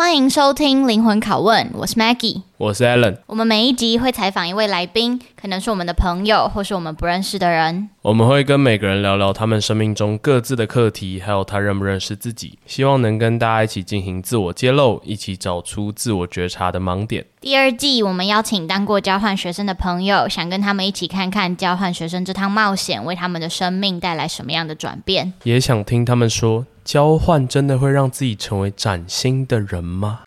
欢迎收听灵魂拷问，我是 Maggie，我是 Alan。我们每一集会采访一位来宾，可能是我们的朋友，或是我们不认识的人。我们会跟每个人聊聊他们生命中各自的课题，还有他认不认识自己。希望能跟大家一起进行自我揭露，一起找出自我觉察的盲点。第二季，我们邀请当过交换学生的朋友，想跟他们一起看看交换学生这趟冒险为他们的生命带来什么样的转变，也想听他们说。交换真的会让自己成为崭新的人吗？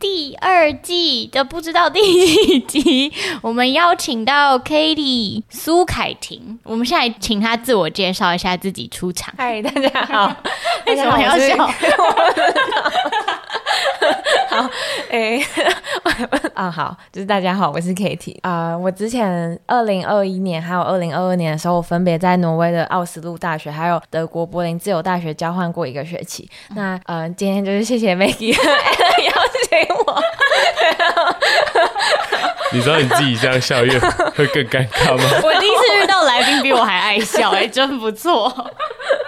第二季的不知道第几集，我们邀请到 Katie 苏凯婷，我们现在请她自我介绍一下自己出场。嗨，大家好，为什么要笑？好，哎、欸，啊，好，就是大家好，我是 Kitty 啊、呃。我之前二零二一年还有二零二二年的时候，我分别在挪威的奥斯陆大学还有德国柏林自由大学交换过一个学期。嗯、那呃，今天就是谢谢 Maggie 邀请我。你知道你自己这样笑越会更尴尬吗？我第一次遇到来宾比我还爱笑、欸，哎，真不错。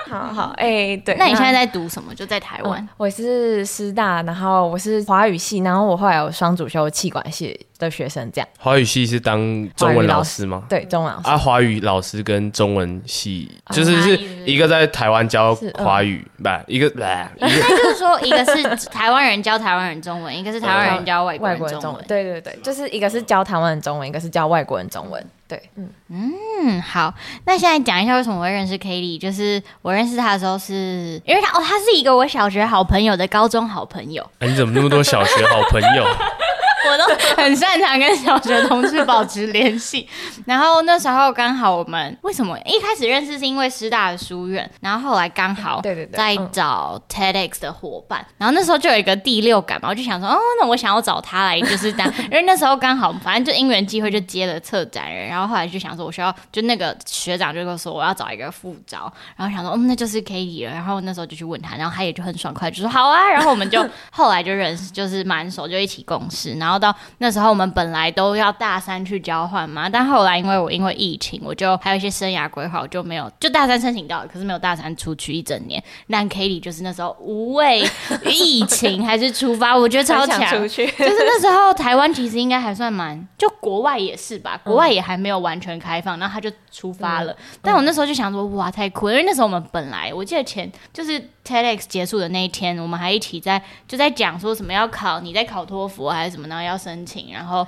好好，哎、欸，对，那你现在在读什么？就在台湾、嗯？我是师大，然后我是华语系，然后我后来有双主修气管系的学生，这样。华语系是当中文老师吗？对，中文老师。啊，华语老师跟中文系就是是一个在台湾教华语，不、嗯，一个，不，应该就是说一个是台湾人教台湾人中文，一个是台湾人教外国人中文，外国人中文。对对对，就是一个是教台湾人中文，一个是教外国人中文。对，嗯嗯，好，那现在讲一下为什么我会认识 Katie，就是我认识他的时候是因为他哦，他是一个我小学好朋友的高中好朋友。哎，你怎么那么多小学好朋友？我都 很擅长跟小学同事保持联系，然后那时候刚好我们为什么？一开始认识是因为师大的书院，然后后来刚好对对对在找 TEDx 的伙伴，然后那时候就有一个第六感嘛，我就想说哦，那我想要找他来就是这样，因为那时候刚好反正就因缘机会就接了策展人，然后后来就想说我需要就那个学长就跟我说我要找一个副招，然后想说嗯，那就是 Katie 了，然后那时候就去问他，然后他也就很爽快就说好啊，然后我们就后来就认识就是蛮熟，就一起共事，然后到。那时候我们本来都要大三去交换嘛，但后来因为我因为疫情，我就还有一些生涯规划，我就没有就大三申请到了，可是没有大三出去一整年。但 Katie 就是那时候无畏疫情还是出发，我觉得超强。就是那时候台湾其实应该还算蛮，就国外也是吧，国外也还没有完全开放，然后他就出发了。嗯、但我那时候就想说，哇，太酷了！因为那时候我们本来我记得前就是 TEDx 结束的那一天，我们还一起在就在讲说什么要考，你在考托福还是什么，然后要申请，然后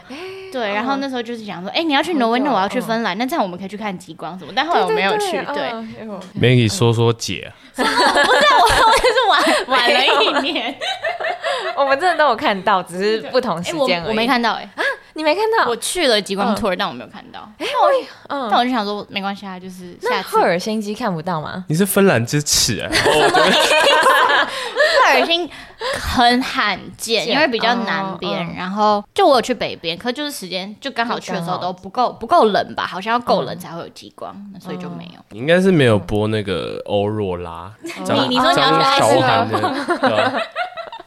对，然后那时候就是讲说，哎、欸，你要去挪威，那我要去芬兰，那这样我们可以去看极光什么。但后来我没有去。对，对，对，对，Maggie 说说姐，不是我，我就是晚晚了一年。我们真的都有看到，只是不同时间、欸、我，我没看到哎、欸，啊，你没看到？我去了极光 tour，、嗯、但我没有看到。哎、欸，我，嗯，但我就想说，没关系啊，就是下次。赫尔辛基看不到吗？你是芬兰之耻啊！赫尔辛很罕见，因为比较南边、然后就我有去北边，可就是时间就刚好去的时候都不够不够冷吧？好像要够冷才会有极光、嗯，所以就没有。你应该是没有播那个欧若拉，你你说你要去爱斯拉吗？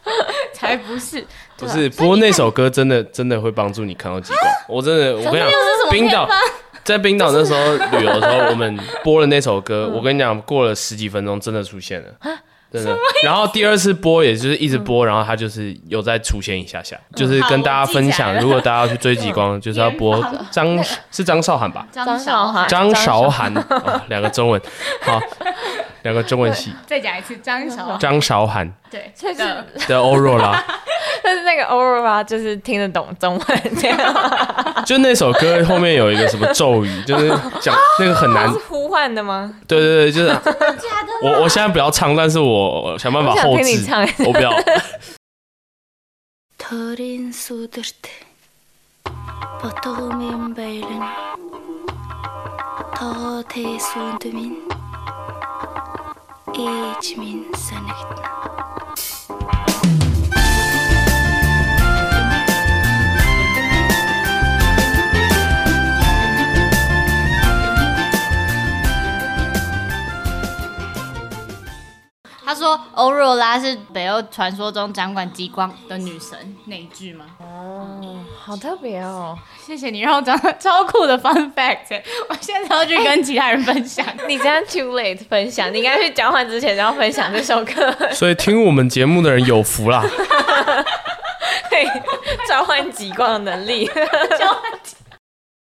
才不是，不是。不过那首歌真的真的会帮助你看到极光。我真的，我跟你讲，冰岛在冰岛那时候旅游的时候，我们播了那首歌。我跟你讲，过了十几分钟，真的出现了，真的。然后第二次播，也就是一直播，然后它就是有再出现一下下，就是跟大家分享，如果大家要去追极光，就是要播张是 张韶涵吧？张韶涵，张韶涵，两个中文，好。两个中文系，再讲一次张韶张韶涵，对，确实。的。欧若拉，但是那个欧若拉就是听得懂中文，这样，就那首歌后面有一个什么咒语，就是讲那个很难，呼唤的吗？对对对，就是。我我现在不要唱，但是我想办法后置，我不要。一他说欧若拉是北欧传说中掌管极光的女神那一句吗？好特别哦！谢谢你让我讲超酷的 fun fact，我现在要去跟其他人分享。欸、你这样 too late 分享，你应该去交换之前就要分享这首歌。所以听我们节目的人有福啦，可以召唤极光的能力。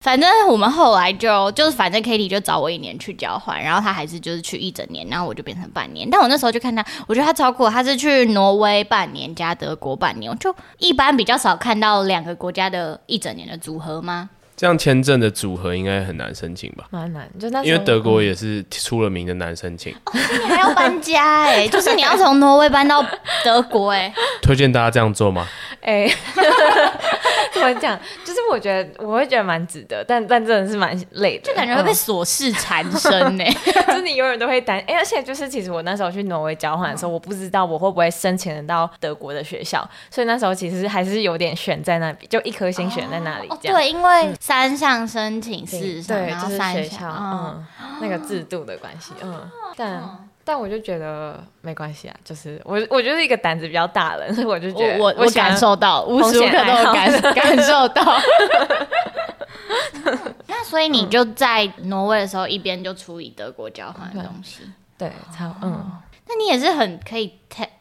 反正我们后来就就是，反正 Katie 就找我一年去交换，然后他还是就是去一整年，然后我就变成半年。但我那时候就看他，我觉得他超酷，他是去挪威半年加德国半年，就一般比较少看到两个国家的一整年的组合吗？这样签证的组合应该很难申请吧？蛮难，就那因为德国也是出了名的难申请。哦，你还要搬家哎，就是你要从挪威搬到德国哎。推荐大家这样做吗？哎。怎么讲？就是我觉得我会觉得蛮值得，但但真的是蛮累的，就感觉会被琐事缠身呢。就是你永远都会担心，哎，而且就是其实我那时候去挪威交换的时候，我不知道我会不会申请得到德国的学校，所以那时候其实还是有点悬在那里，就一颗心悬在那里。哦，对，因为三项申请四项，对，然后三学校，嗯，那个制度的关系，嗯，但。但我就觉得没关系啊，就是我我就是一个胆子比较大的人，所以我就觉得我我，我感受到无时无刻都有感 感受到。那所以你就在挪威的时候一边就处理德国交换的东西，对，差嗯。那你也是很可以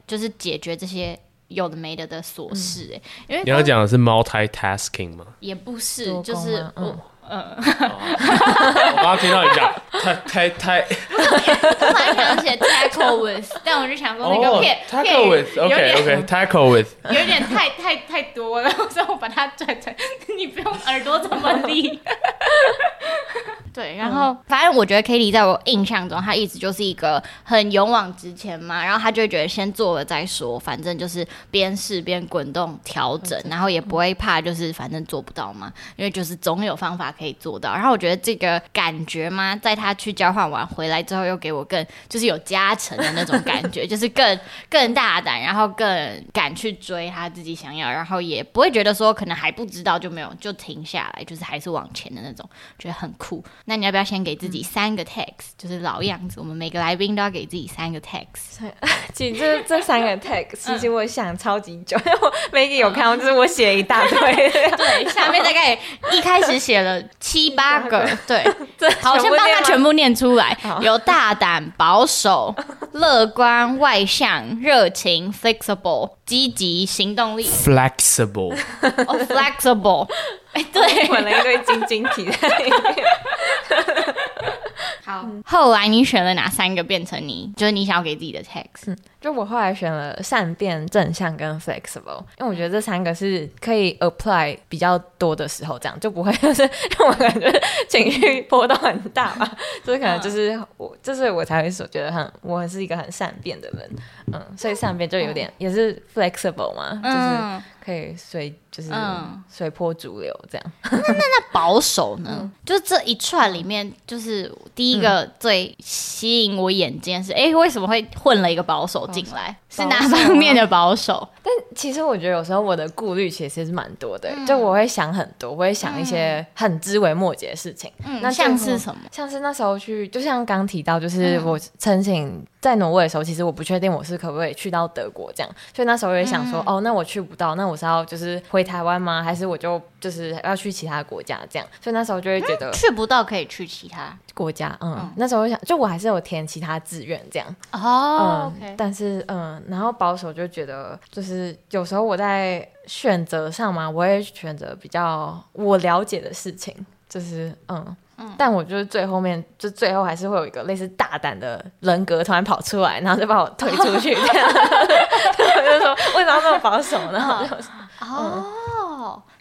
就是解决这些有的没的的琐事哎、欸，因为你要讲的是 multitasking 吗？也不是，就是我。嗯，我刚刚听到你讲太太太，我本来想写 tackle with，但我就想说那个片 tackle with，OK OK tackle with，有点太太太多了，所以我把它转成你不用耳朵这么利。对，然后、嗯、反正我觉得 Katie 在我印象中，她一直就是一个很勇往直前嘛，然后她就会觉得先做了再说，反正就是边试边滚动调整，然后也不会怕，就是反正做不到嘛，因为就是总有方法可以做到。然后我觉得这个感觉嘛，在他去交换完回来之后，又给我更就是有加成的那种感觉，就是更更大胆，然后更敢去追他自己想要，然后也不会觉得说可能还不知道就没有就停下来，就是还是往前的那种，觉得很酷。那你要不要先给自己三个 text？、嗯、就是老样子，我们每个来宾都要给自己三个 text。其实这 这三个 text，其实我想超级久，因为我没给有看到，就是我写了一大堆。对，下面大概一开始写了七八个。对，好，我先帮他全部念出来。有大胆、保守、乐观、外向、热情、flexible、积极、行动力。flexible。哦，flexible。哎，对，混了一堆晶晶体在里面。好，后来你选了哪三个变成你，就是你想要给自己的 text？嗯，就我后来选了善变、正向跟 flexible，因为我觉得这三个是可以 apply 比较多的时候，这样就不会 就是让我感觉情绪波动很大吧。就是可能就是我，就是我才会说觉得很，我是一个很善变的人，嗯，所以善变就有点、嗯、也是 flexible 嘛，就是可以随。就是随波逐流这样。那那那 保守呢？嗯、就是这一串里面，就是第一个最吸引我眼睛是，哎、为什么会混了一个保守进来？是哪方面的保守？但其实我觉得有时候我的顾虑其实是蛮多的，嗯、就我会想很多，我会想一些很枝微末节的事情。嗯，那像是什么？像是那时候去，就像刚提到，就是我申请在挪威的时候，其实我不确定我是可不可以去到德国这样，所以那时候我也想说，嗯、哦，那我去不到，那我是要就是回台湾吗？还是我就就是要去其他国家这样？所以那时候就会觉得、嗯、去不到可以去其他国家。嗯，嗯那时候我想，就我还是有填其他志愿这样。哦，嗯，okay、但是嗯。然后保守就觉得，就是有时候我在选择上嘛，我也选择比较我了解的事情，就是嗯，嗯，但我就是最后面，就最后还是会有一个类似大胆的人格突然跑出来，然后就把我推出去，这样，我就说为什么要这么保守呢？然后就哦。嗯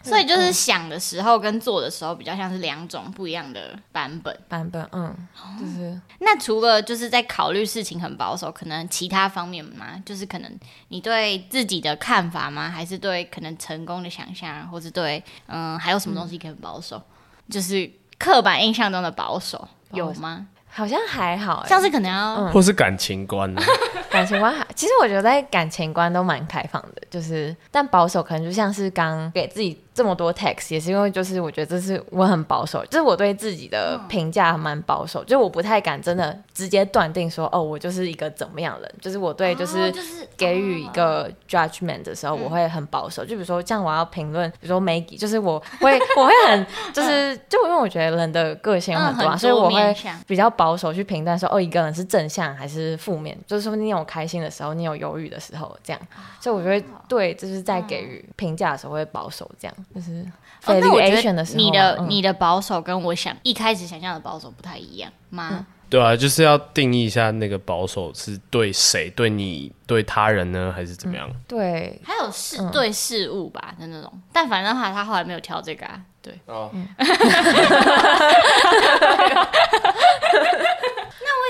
所以就是想的时候跟做的时候比较像是两种不一样的版本。版本，嗯，就是。那除了就是在考虑事情很保守，可能其他方面吗？就是可能你对自己的看法吗？还是对可能成功的想象，或是对嗯，还有什么东西可以很保守？嗯、就是刻板印象中的保守有吗？好像还好，像是可能要，嗯、或是感情观呢？感情观还，其实我觉得在感情观都蛮开放的，就是但保守可能就像是刚给自己。这么多 text 也是因为，就是我觉得这是我很保守，就是我对自己的评价蛮保守，就我不太敢真的直接断定说，哦，我就是一个怎么样的人，就是我对就是给予一个 judgment 的时候，我会很保守。就比如说像我要评论，比如说 Maggie，就是我会 我会很就是就因为我觉得人的个性有很多啊，所以我会比较保守去评断说，哦，一个人是正向还是负面，就是说你有开心的时候，你有犹豫的时候，这样，所以我觉得对，就是在给予评价的时候会保守这样。就是，哦，那我觉得你的、嗯、你的保守跟我想一开始想象的保守不太一样吗？嗯、对啊，就是要定义一下那个保守是对谁，对你，对他人呢，还是怎么样？嗯、对，还有事、嗯、对事物吧的那种。但反正的话，他后来没有挑这个啊。对哦。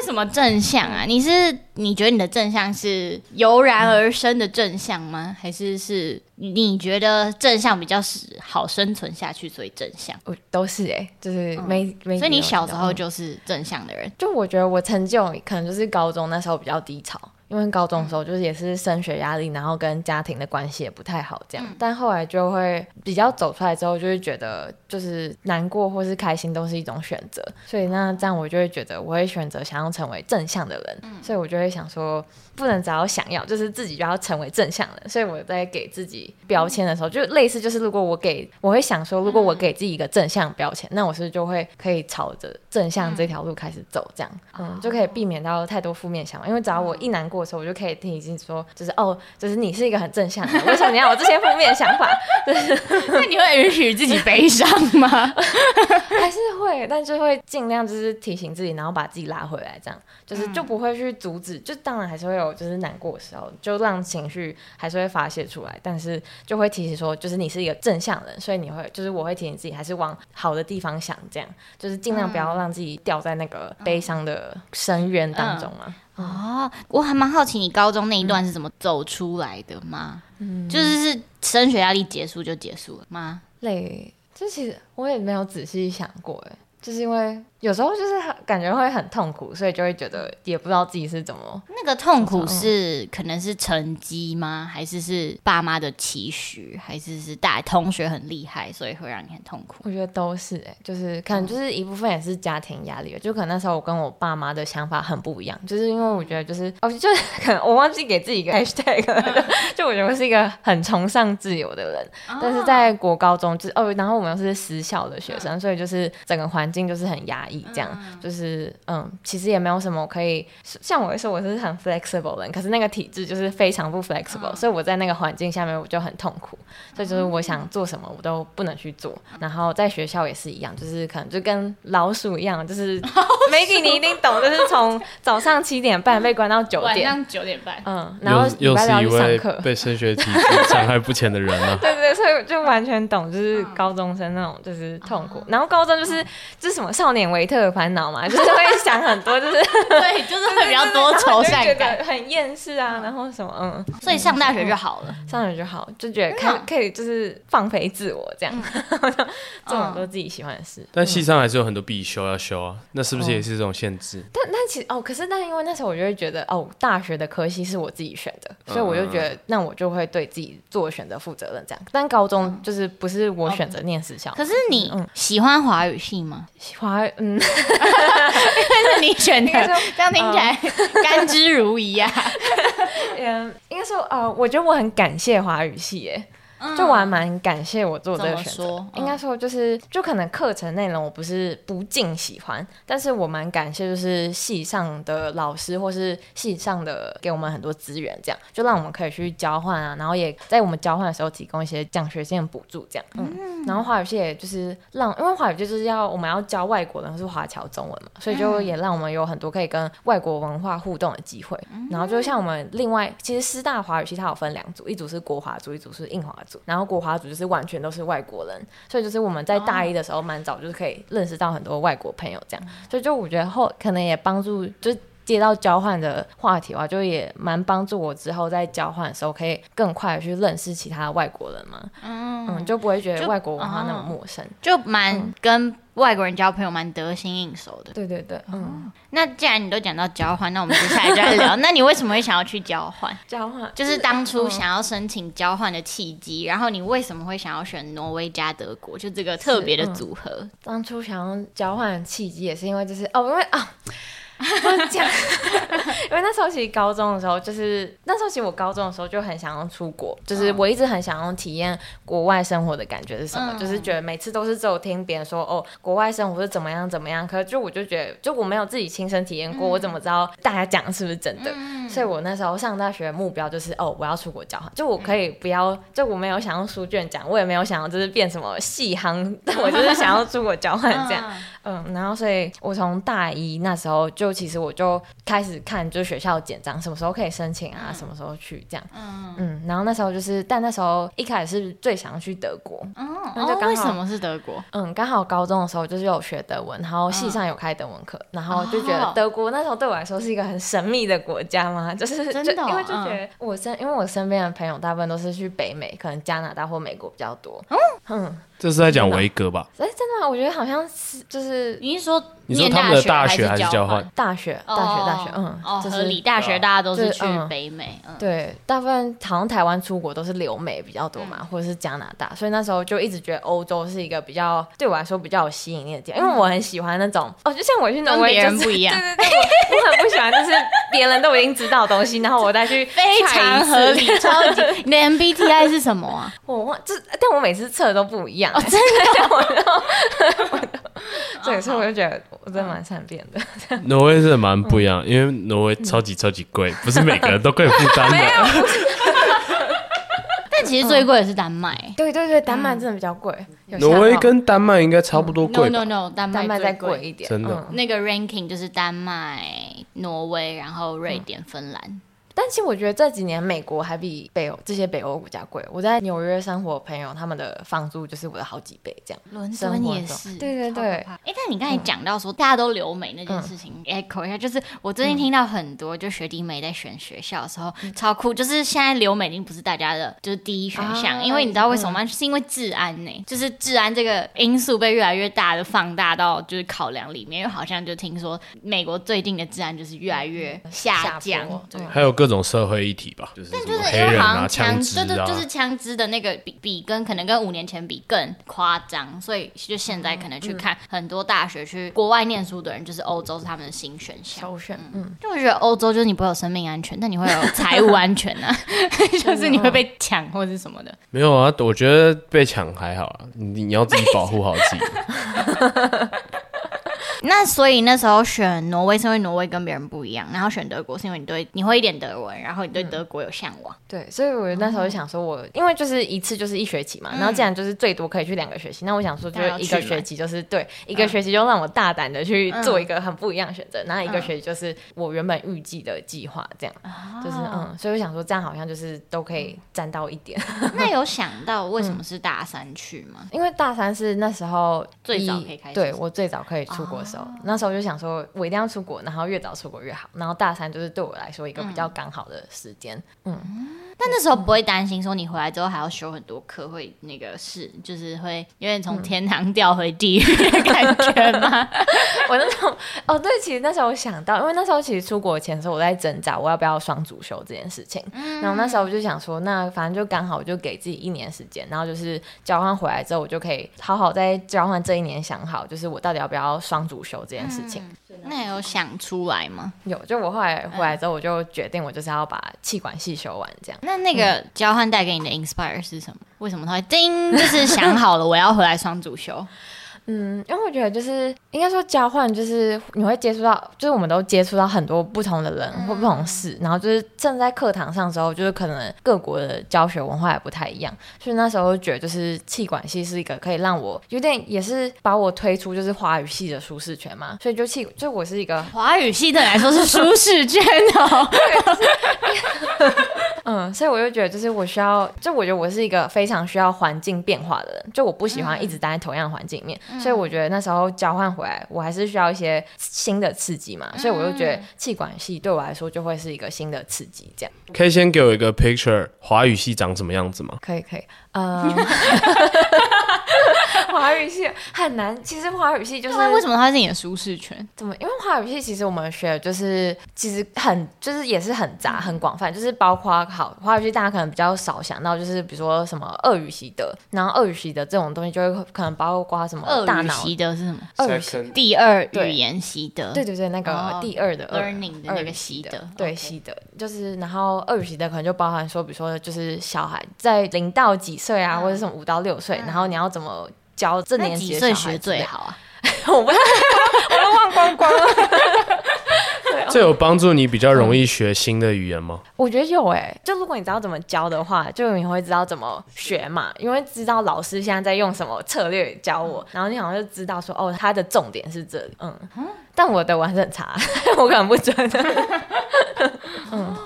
什么正向啊？你是你觉得你的正向是油然而生的正向吗？还是是你觉得正向比较是好生存下去，所以正向？我都是哎、欸，就是没、嗯、没。所以你小时候就是正向的人？就我觉得我成就可能就是高中那时候比较低潮。因为高中的时候就是也是升学压力，然后跟家庭的关系也不太好，这样。但后来就会比较走出来之后，就会觉得就是难过或是开心都是一种选择。所以那这样我就会觉得我会选择想要成为正向的人。所以我就会想说，不能只要想要，就是自己就要成为正向的人。所以我在给自己标签的时候，就类似就是如果我给我会想说，如果我给自己一个正向标签，那我是就会可以朝着正向这条路开始走，这样，嗯，就可以避免到太多负面想法。因为只要我一难过。时候我就可以听已经说，就是哦，就是你是一个很正向的，为什么你要有这些负面想法？就是那你会允许自己悲伤吗？还是会，但就会尽量就是提醒自己，然后把自己拉回来，这样就是就不会去阻止。就当然还是会有就是难过的时候，就让情绪还是会发泄出来，但是就会提醒说，就是你是一个正向人，所以你会就是我会提醒自己，还是往好的地方想，这样就是尽量不要让自己掉在那个悲伤的深渊当中啊。哦，我还蛮好奇你高中那一段是怎么走出来的吗？嗯，就是是升学压力结束就结束了吗？累，这其实我也没有仔细想过，哎，就是因为。有时候就是感觉会很痛苦，所以就会觉得也不知道自己是怎么。那个痛苦是可能是成绩吗？还是是爸妈的期许？还是是大同学很厉害，所以会让你很痛苦？我觉得都是哎、欸，就是可能就是一部分也是家庭压力，就可能那时候我跟我爸妈的想法很不一样，就是因为我觉得就是哦，就是可能我忘记给自己一个 hashtag，就 我觉得我是一个很崇尚自由的人，但是在国高中就是哦，然后我们又是私校的学生，所以就是整个环境就是很压抑。这样就是嗯，其实也没有什么可以像我来说我是很 flexible 的人，可是那个体质就是非常不 flexible，所以我在那个环境下面我就很痛苦，所以就是我想做什么我都不能去做。然后在学校也是一样，就是可能就跟老鼠一样，就是 Maggie 你一定懂，就是从早上七点半被关到九点，晚上九点半，嗯，然后礼拜六要去上课，被升学体制残害不浅的人啊。对，对对，所以就完全懂，就是高中生那种就是痛苦。然后高中就是就是什么少年维特的烦恼嘛，就是会想很多，就是 对，就是会比较多愁善感，很厌世啊，然后什么嗯，所以上大学就好了，上大学就好，就觉得可可以就是放飞自我这样，做很多自己喜欢的事。但系上还是有很多必修要修啊，那是不是也是这种限制？但但其实哦，可是但因为那时候我就会觉得哦，大学的科系是我自己选的，所以我就觉得那我就会对自己做选择负责任这样。但高中就是不是我选择念私校，可是你喜欢华语系吗？华语嗯。因为是你选的，这样听起来甘之如饴啊。嗯，应该说，呃，我觉得我很感谢华语系，耶。就我还蛮感谢我做这个选择，嗯、应该说就是就可能课程内容我不是不尽喜欢，但是我蛮感谢就是系上的老师或是系上的给我们很多资源，这样就让我们可以去交换啊，然后也在我们交换的时候提供一些奖学金的补助，这样，嗯，嗯。然后华语系也就是让，因为华语就是要我们要教外国人是华侨中文嘛，所以就也让我们有很多可以跟外国文化互动的机会，然后就像我们另外其实师大华语系它有分两组，一组是国华组，一组是印华组。然后国华组就是完全都是外国人，所以就是我们在大一的时候蛮早就是可以认识到很多外国朋友这样，所以就我觉得后可能也帮助就接到交换的话题的话，就也蛮帮助我之后在交换的时候可以更快的去认识其他外国人嘛。嗯嗯，就不会觉得外国文化那么陌生，就蛮跟外国人交朋友蛮得心应手的。对对对，嗯。那既然你都讲到交换，那我们接下来就来聊。那你为什么会想要去交换？交换就是当初想要申请交换的契机，然后你为什么会想要选挪威加德国？就这个特别的组合。嗯、当初想要交换的契机也是因为就是哦，因为啊。讲，因为那时候其实高中的时候，就是那时候其实我高中的时候就很想要出国，就是我一直很想要体验国外生活的感觉是什么，嗯、就是觉得每次都是只有听别人说哦，国外生活是怎么样怎么样，可是就我就觉得就我没有自己亲身体验过，嗯、我怎么知道大家讲的是不是真的？嗯、所以我那时候上大学的目标就是哦，我要出国交换，就我可以不要，就我没有想要书卷奖，我也没有想要就是变什么细夯，我就是想要出国交换这样。嗯。嗯，然后所以，我从大一那时候就其实我就开始看，就学校简章，什么时候可以申请啊，嗯、什么时候去这样。嗯嗯，然后那时候就是，但那时候一开始是最想要去德国。嗯，那就刚好、哦、为什么是德国？嗯，刚好高中的时候就是有学德文，然后系上有开德文课，嗯、然后就觉得德国那时候对我来说是一个很神秘的国家嘛，就是真的、哦，因为就觉得我身，因为我身边的朋友大部分都是去北美，可能加拿大或美国比较多。嗯。嗯这是在讲维格吧？哎，真的吗？我觉得好像是，就是你是说你说他们的大学还是交换？大学，大学，大学，嗯，就是理大学，大家都是去北美，对，大部分好像台湾出国都是留美比较多嘛，或者是加拿大，所以那时候就一直觉得欧洲是一个比较对我来说比较有吸引力的地方，因为我很喜欢那种哦，就像我去挪威，别人不一样，对对对，我很不喜欢就是别人都已经知道的东西，然后我再去非常合理，超级。你的 MBTI 是什么啊？我忘，这但我每次测的都不一样，哦，真的。我都，对，所以我就觉得我真的蛮善变的。挪威是蛮不一样，因为挪威超级超级贵，不是每个人都可以负担的。但其实最贵的是丹麦。对对对，丹麦真的比较贵。挪威跟丹麦应该差不多贵。No no no，丹麦再贵一点。真的，那个 ranking 就是丹麦、挪威，然后瑞典、芬兰。但其实我觉得这几年美国还比北欧这些北欧国家贵。我在纽约生活，朋友他们的房租就是我的好几倍这样。伦敦也是，对对对。哎，但你刚才讲到说大家都留美那件事情，echo 一下，就是我最近听到很多就学弟妹在选学校的时候超酷，就是现在留美已经不是大家的就是第一选项，因为你知道为什么吗？是因为治安呢，就是治安这个因素被越来越大的放大到就是考量里面，因为好像就听说美国最近的治安就是越来越下降，对，还有各种社会议题。就是但就是因为好像枪，对对，就是枪支的那个比比跟可能跟五年前比更夸张，所以就现在可能去看很多大学去国外念书的人，就是欧洲是他们的新选项。首选，嗯，就我觉得欧洲就是你不会有生命安全，但你会有财务安全啊，就是你会被抢或者是什么的。没有啊，我觉得被抢还好啊，你你要自己保护好自己。那所以那时候选挪威是因为挪威跟别人不一样，然后选德国是因为你对你会一点德文，然后你对德国有向往。嗯、对，所以我那时候就想说我，我因为就是一次就是一学期嘛，嗯、然后既然就是最多可以去两个学期，那我想说就一个学期就是对一个学期就让我大胆的去做一个很不一样的选择，然后、嗯、一个学期就是我原本预计的计划这样，嗯、就是嗯，所以我想说这样好像就是都可以占到一点。那有想到为什么是大三去吗？因为大三是那时候最早可以开始，对我最早可以出国的时候，哦、那时候就想说我一定要出国，然后越早出国越好，然后大三就是对我来说一个比较刚好的时间，嗯。嗯但那时候不会担心说你回来之后还要修很多课，会那个是就是会有点从天堂掉回地狱的感觉吗？我那时候哦，对，其实那时候我想到，因为那时候其实出国前的时候我在挣扎我要不要双主修这件事情，嗯、然后那时候我就想说，那反正就刚好我就给自己一年时间，然后就是交换回来之后，我就可以好好在交换这一年想好，就是我到底要不要双主修这件事情。嗯那有想出来吗？有，就我后来回来之后，我就决定我就是要把气管系修完，这样。那那个交换带给你的 inspire 是什么？为什么他会叮？就是想好了我要回来双主修。嗯，因为我觉得就是应该说交换，就是你会接触到，就是我们都接触到很多不同的人或不同事，嗯、然后就是正在课堂上的时候，就是可能各国的教学文化也不太一样，所以那时候觉得就是气管系是一个可以让我有点也是把我推出就是华语系的舒适圈嘛，所以就气就我是一个华语系的来说是舒适圈哦。嗯，所以我就觉得，就是我需要，就我觉得我是一个非常需要环境变化的人，就我不喜欢一直待在同样的环境里面，嗯、所以我觉得那时候交换回来，我还是需要一些新的刺激嘛，所以我就觉得气管系对我来说就会是一个新的刺激，这样。可以先给我一个 picture，华语系长什么样子吗？可以，可以，嗯。华语系很难，其实华语系就是为什么它是你的舒适圈？怎么？因为华语系其实我们学的就是其实很就是也是很杂很广泛，就是包括好华语系大家可能比较少想到，就是比如说什么俄语系的，然后俄语系的这种东西就会可能包括什么俄语系的是什么？俄语系第二语言系的，对对对，那个第二的 learning 的那个系的，对系的，就是然后俄语系的可能就包含说，比如说就是小孩在零到几岁啊，或者什么五到六岁，然后你要怎么。教这年纪的学最好啊！我不，我都忘光光了。这有帮助你比较容易学新的语言吗？我觉得有哎、欸，就如果你知道怎么教的话，就你会知道怎么学嘛，因为知道老师现在在用什么策略教我，然后你好像就知道说哦，他的重点是这里。嗯，但我的还是很差，我可能不准。嗯。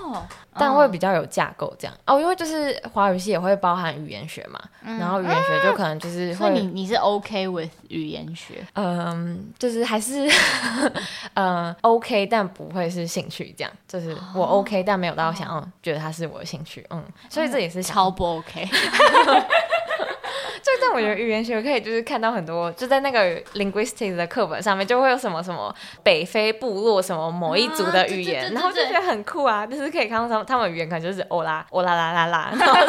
但会比较有架构这样。哦，因为就是华语系也会包含语言学嘛，嗯、然后语言学就可能就是会，所以你你是 OK with 语言学？嗯，就是还是嗯 OK，但不会是兴趣这样，就是我 OK，但没有到想要觉得它是我的兴趣，嗯，所以这也是超不 OK。就但我觉得语言学可以就是看到很多，就在那个 linguistics 的课本上面就会有什么什么北非部落什么某一族的语言，然后就觉得很酷啊，就是可以看到他们他们语言可能就是欧啦欧啦啦啦啦，然后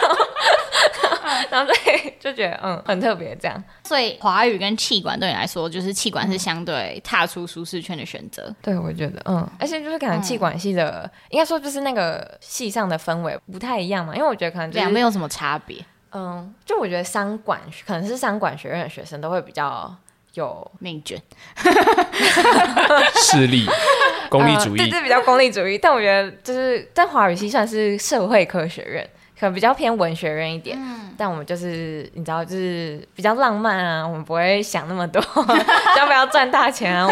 然后 对就觉得嗯很特别这样，所以华语跟气管对你来说，就是气管是相对踏出舒适圈的选择。对，我觉得嗯，而且就是可能气管系的，应该说就是那个系上的氛围不太一样嘛，因为我觉得可能两边有什么差别？嗯，就我觉得商管可能是商管学院的学生都会比较有命卷，势力，功利主义，对这，比较功利主义。但我觉得就是在华语系算是社会科学院。可能比较偏文学院一点，嗯、但我们就是你知道，就是比较浪漫啊，我们不会想那么多，要不要赚大钱啊？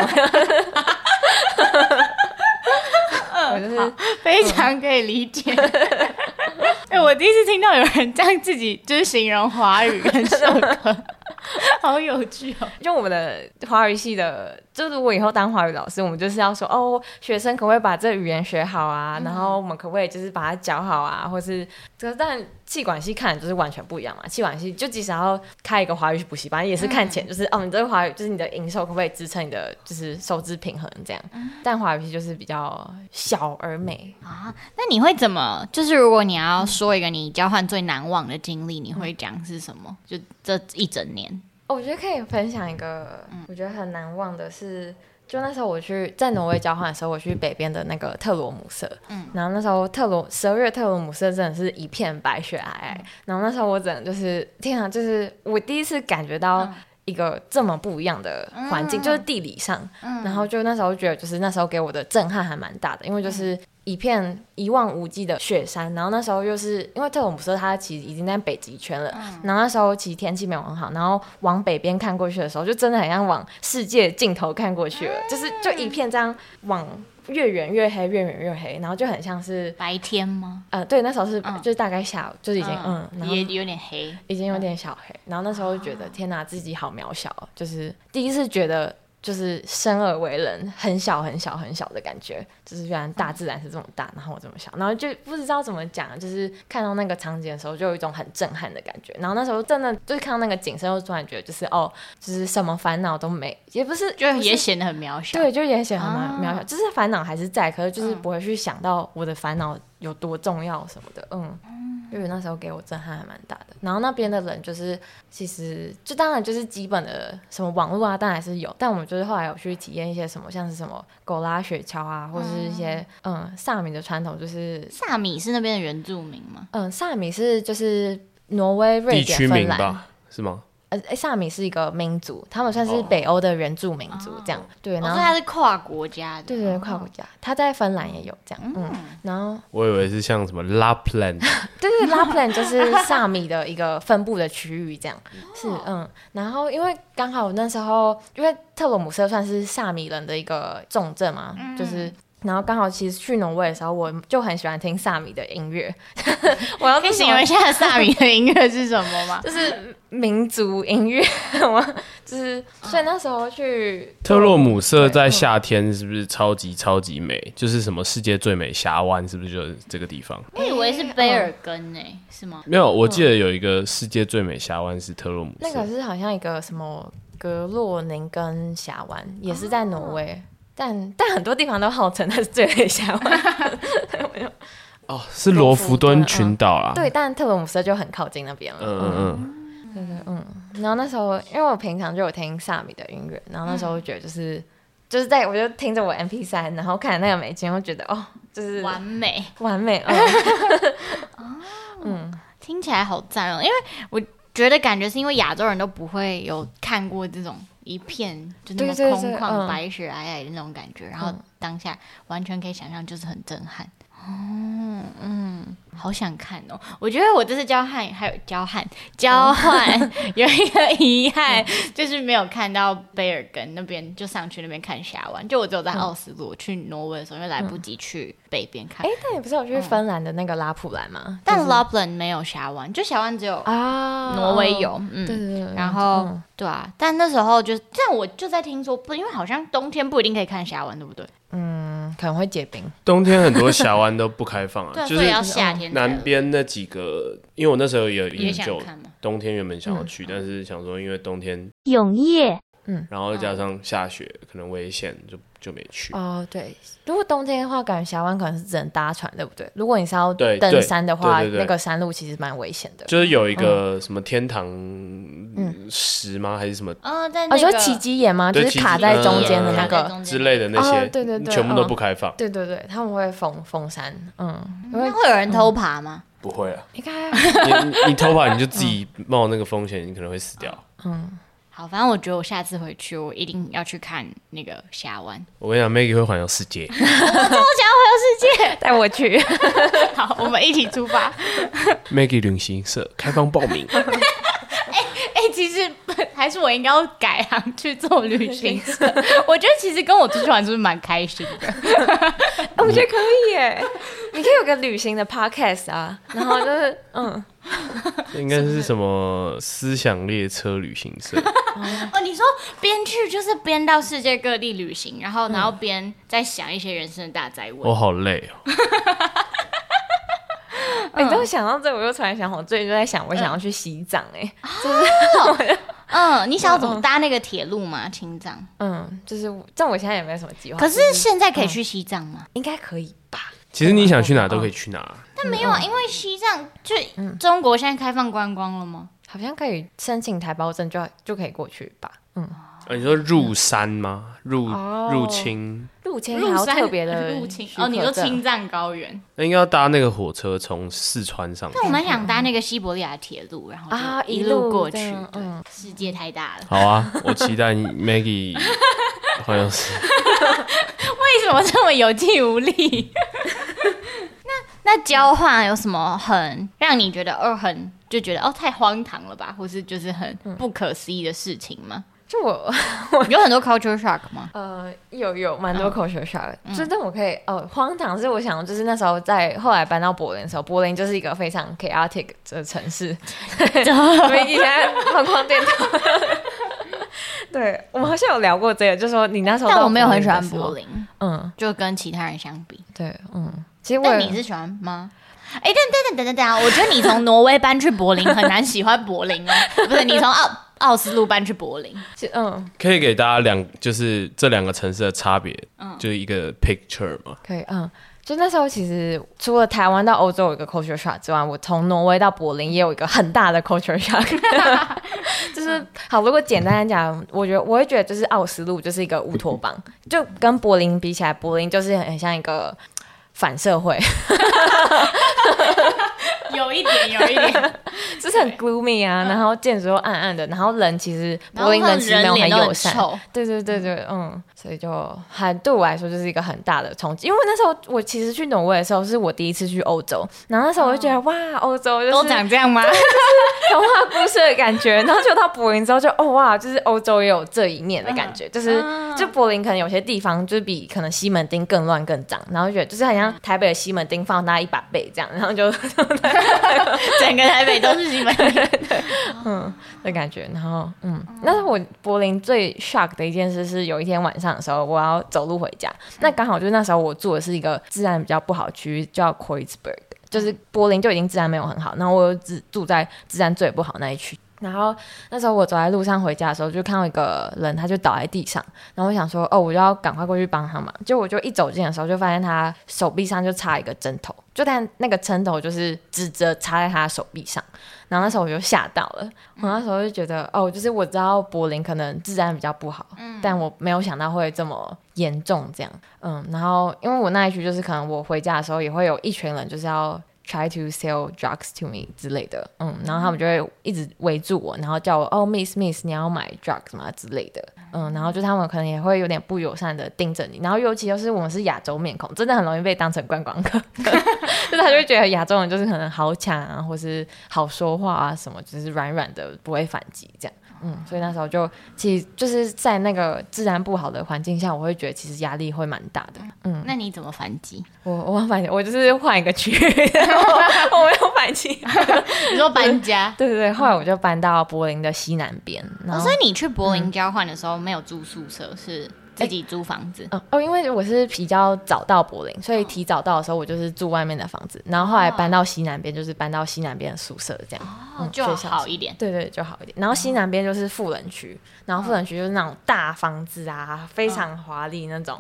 我们就是非常可以理解。哎、欸，我第一次听到有人这样自己就是形容华语跟 社科。好有趣哦！就我们的华语系的，就是我以后当华语老师，我们就是要说哦，学生可不可以把这语言学好啊？嗯、然后我们可不可以就是把它教好啊？或是这个，但企管系看就是完全不一样嘛。气管系就即使要开一个华语补习班，也是看钱，就是、嗯、哦，你这个华语就是你的营收可不可以支撑你的就是收支平衡这样。嗯、但华语系就是比较小而美啊。那你会怎么？就是如果你要说一个你交换最难忘的经历，你会讲是什么？就这一整年。我觉得可以分享一个，我觉得很难忘的是，就那时候我去在挪威交换的时候，我去北边的那个特罗姆瑟，嗯，然后那时候特罗十二月特罗姆瑟真的是一片白雪皑皑，然后那时候我真的就是天啊，就是我第一次感觉到一个这么不一样的环境，就是地理上，然后就那时候觉得就是那时候给我的震撼还蛮大的，因为就是。一片一望无际的雪山，然后那时候又是因为特罗姆瑟它其实已经在北极圈了，嗯、然后那时候其实天气没有很好，然后往北边看过去的时候，就真的很像往世界尽头看过去了，嗯、就是就一片这样往越远越黑，越远越黑，然后就很像是白天吗？呃，对，那时候是、嗯、就是大概下午，就是已经嗯，嗯也有点黑，已经有点小黑，然后那时候就觉得、哦、天哪，自己好渺小，就是第一次觉得。就是生而为人，很小很小很小的感觉，就是原来大自然是这么大，然后我这么小，然后就不知道怎么讲，就是看到那个场景的时候，就有一种很震撼的感觉。然后那时候真的就是看到那个景色，又突然觉得就是哦，就是什么烦恼都没，也不是，就也显得很渺小。对，就也显得很渺小，就是烦恼还是在，可是就是不会去想到我的烦恼有多重要什么的，嗯。因为那时候给我震撼还蛮大的，然后那边的人就是其实就当然就是基本的什么网络啊，当然是有，但我们就是后来有去体验一些什么，像是什么狗拉雪橇啊，或者是一些嗯萨米的传统，就是萨米是那边的原住民吗？嗯，萨米是就是挪威、瑞典、芬兰是吗？呃，萨米是一个民族，他们算是北欧的原住民族，这样对。然后他是跨国家的，对对，跨国家。他在芬兰也有这样，嗯。然后我以为是像什么拉普兰，对对，拉普兰就是萨米的一个分布的区域，这样是嗯。然后因为刚好那时候，因为特罗姆瑟算是萨米人的一个重镇嘛，就是。然后刚好其实去挪威的时候，我就很喜欢听萨米的音乐。我要跟形容一下萨米的音乐是什么吗？就是民族音乐，就是所以那时候去特洛姆瑟在夏天是不是超级超级美？就是什么世界最美峡湾，是不是就是这个地方？我以为是卑尔根呢，是吗？没有，我记得有一个世界最美峡湾是特洛姆瑟，那个是好像一个什么格洛宁根峡湾，也是在挪威。但 但很多地方都号称它是最美峡湾。哦，是罗弗敦群岛啊。对，但特罗姆瑟就很靠近那边了。嗯嗯嗯，对对嗯。然后那时候，因为我平常就有听萨米的音乐，然后那时候觉得就是、嗯、就是在我就听着我 M P 三然后看那个美景，我觉得哦，就是完美完美。哦，嗯听起来好赞哦，因为我觉得感觉是因为亚洲人都不会有看过这种。一片就那么空旷、白雪皑皑的那种感觉，然后当下完全可以想象，就是很震撼。哦，嗯，好想看哦！我觉得我这次交换还有交换交换 有一个遗憾，就是没有看到贝尔根那边，就上去那边看峡湾。就我只有在奥斯陆去挪威的时候，因为来不及去北边看。哎，但你不是有去芬兰的那个拉普兰吗？但拉普兰没有峡湾，就峡湾只有啊，挪威有。嗯，对对对。然后对啊，但那时候就这样，我就在听说不，因为好像冬天不一定可以看峡湾，对不对？嗯，可能会结冰。冬天很多峡湾都不开放啊，就是要夏天。南边那几个，因为我那时候有研究，冬天原本想要去，但是想说因为冬天永夜，嗯，然后加上下雪可能危险，就就没去。哦，对，如果冬天的话，感觉峡湾可能是只能搭船，对不对？如果你是要登山的话，那个山路其实蛮危险的。就是有一个什么天堂石吗？还是什么？啊，在哦，说奇迹岩吗？就是卡在中间的那个之类的那些，对对对，全部都不开放。对对对，他们会封封山。嗯，那会有人偷爬吗？不会啊，应该。你你偷爬你就自己冒那个风险，你可能会死掉。嗯。好，反正我觉得我下次回去，我一定要去看那个峡湾。我跟你讲，Maggie 会环游世界。我想要环游世界，带我去。好，我们一起出发。Maggie 旅行社开放报名。哎哎、欸欸，其实还是我应该要改行去做旅行社。我觉得其实跟我出去玩是不是蛮开心的？我觉得可以耶。你可以有个旅行的 podcast 啊，然后就是嗯。应该是什么思想列车旅行社哦？你说边去就是边到世界各地旅行，然后然后边在想一些人生的大灾问。我好累哦！哎，等我想到这，我又突然想，我最近就在想，我想要去西藏哎，就是嗯，你想要怎么搭那个铁路吗？青藏？嗯，就是但我现在也没有什么计划。可是现在可以去西藏吗？应该可以吧？其实你想去哪都可以去哪。但没有啊，因为西藏就中国现在开放观光了吗？好像可以申请台胞证就就可以过去吧。嗯，你说入山吗？入入侵？入侵还有特别的入侵哦？你说青藏高原？那应该要搭那个火车从四川上去。那我们想搭那个西伯利亚铁路，然后啊一路过去。嗯，世界太大了。好啊，我期待 Maggie 环游世界。为什么这么有气无力？那那交换有什么很让你觉得哦很就觉得哦太荒唐了吧，或是就是很不可思议的事情吗？就 我有很多 culture shock 吗？呃，有有蛮多 culture shock，就但我可以哦荒唐是我想就是那时候在后来搬到柏林的时候，柏林就是一个非常 chaotic 的城市 没以前疯狂电脑。对，我们好像有聊过这个，就是说你那时候，但我没有很喜欢柏林，嗯，就跟其他人相比，对，嗯，其实我，但你是喜欢吗？哎，等等等等等等，我觉得你从挪威搬去柏林很难喜欢柏林哦，不是，你从奥奥斯陆搬去柏林，嗯，可以给大家两，就是这两个城市的差别，嗯，就是一个 picture 嘛，可以，嗯。就那时候，其实除了台湾到欧洲有一个 culture shock 之外，我从挪威到柏林也有一个很大的 culture shock。就是好，如果简单来讲，我觉得我会觉得就是奥斯陆就是一个乌托邦，就跟柏林比起来，柏林就是很像一个反社会。有一点，有一点，就是很 gloomy 啊，然后建筑又暗暗的，然后人其实柏林人其实没有很友善，对对对对，嗯，所以就还对我来说就是一个很大的冲击，因为那时候我其实去挪威的时候是我第一次去欧洲，然后那时候我就觉得哇，欧洲就是都长这样吗？就是童话故事的感觉，然后就到柏林之后就哦哇，就是欧洲也有这一面的感觉，就是就柏林可能有些地方就是比可能西门町更乱更脏，然后就觉得就是好像台北的西门町放大一百倍这样，然后就。整个台北都是西门町，嗯的感觉。然后，嗯，那是我柏林最 shock 的一件事是，有一天晚上的时候，我要走路回家，那刚好就是那时候我住的是一个治安比较不好区域，叫 Kreuzberg，就是柏林就已经治安没有很好，然后我又只住在治安最不好那一区。然后那时候我走在路上回家的时候，就看到一个人，他就倒在地上。然后我想说，哦，我就要赶快过去帮他嘛。就我就一走近的时候，就发现他手臂上就插一个针头，就但那个针头就是直着插在他手臂上。然后那时候我就吓到了，我那时候就觉得，哦，就是我知道柏林可能治安比较不好，嗯，但我没有想到会这么严重这样。嗯，然后因为我那一区就是可能我回家的时候也会有一群人就是要。Try to sell drugs to me 之类的，嗯，然后他们就会一直围住我，然后叫我哦，Miss Miss，你要买 drugs 吗？之类的，嗯，然后就他们可能也会有点不友善的盯着你，然后尤其就是我们是亚洲面孔，真的很容易被当成观光客，就是他就会觉得亚洲人就是可能好抢啊，或是好说话啊什么，就是软软的不会反击这样。嗯，所以那时候就其实就是在那个治安不好的环境下，我会觉得其实压力会蛮大的。嗯，那你怎么反击？我我反击，我就是换一个区域，我我没有反击。你说搬家？对对对，后来我就搬到柏林的西南边。哦，所以你去柏林交换的时候没有住宿舍，是？自己租房子，嗯哦，因为我是比较早到柏林，所以提早到的时候我就是住外面的房子，然后后来搬到西南边，就是搬到西南边的宿舍这样，哦，就好一点，对对，就好一点。然后西南边就是富人区，然后富人区就是那种大房子啊，非常华丽那种，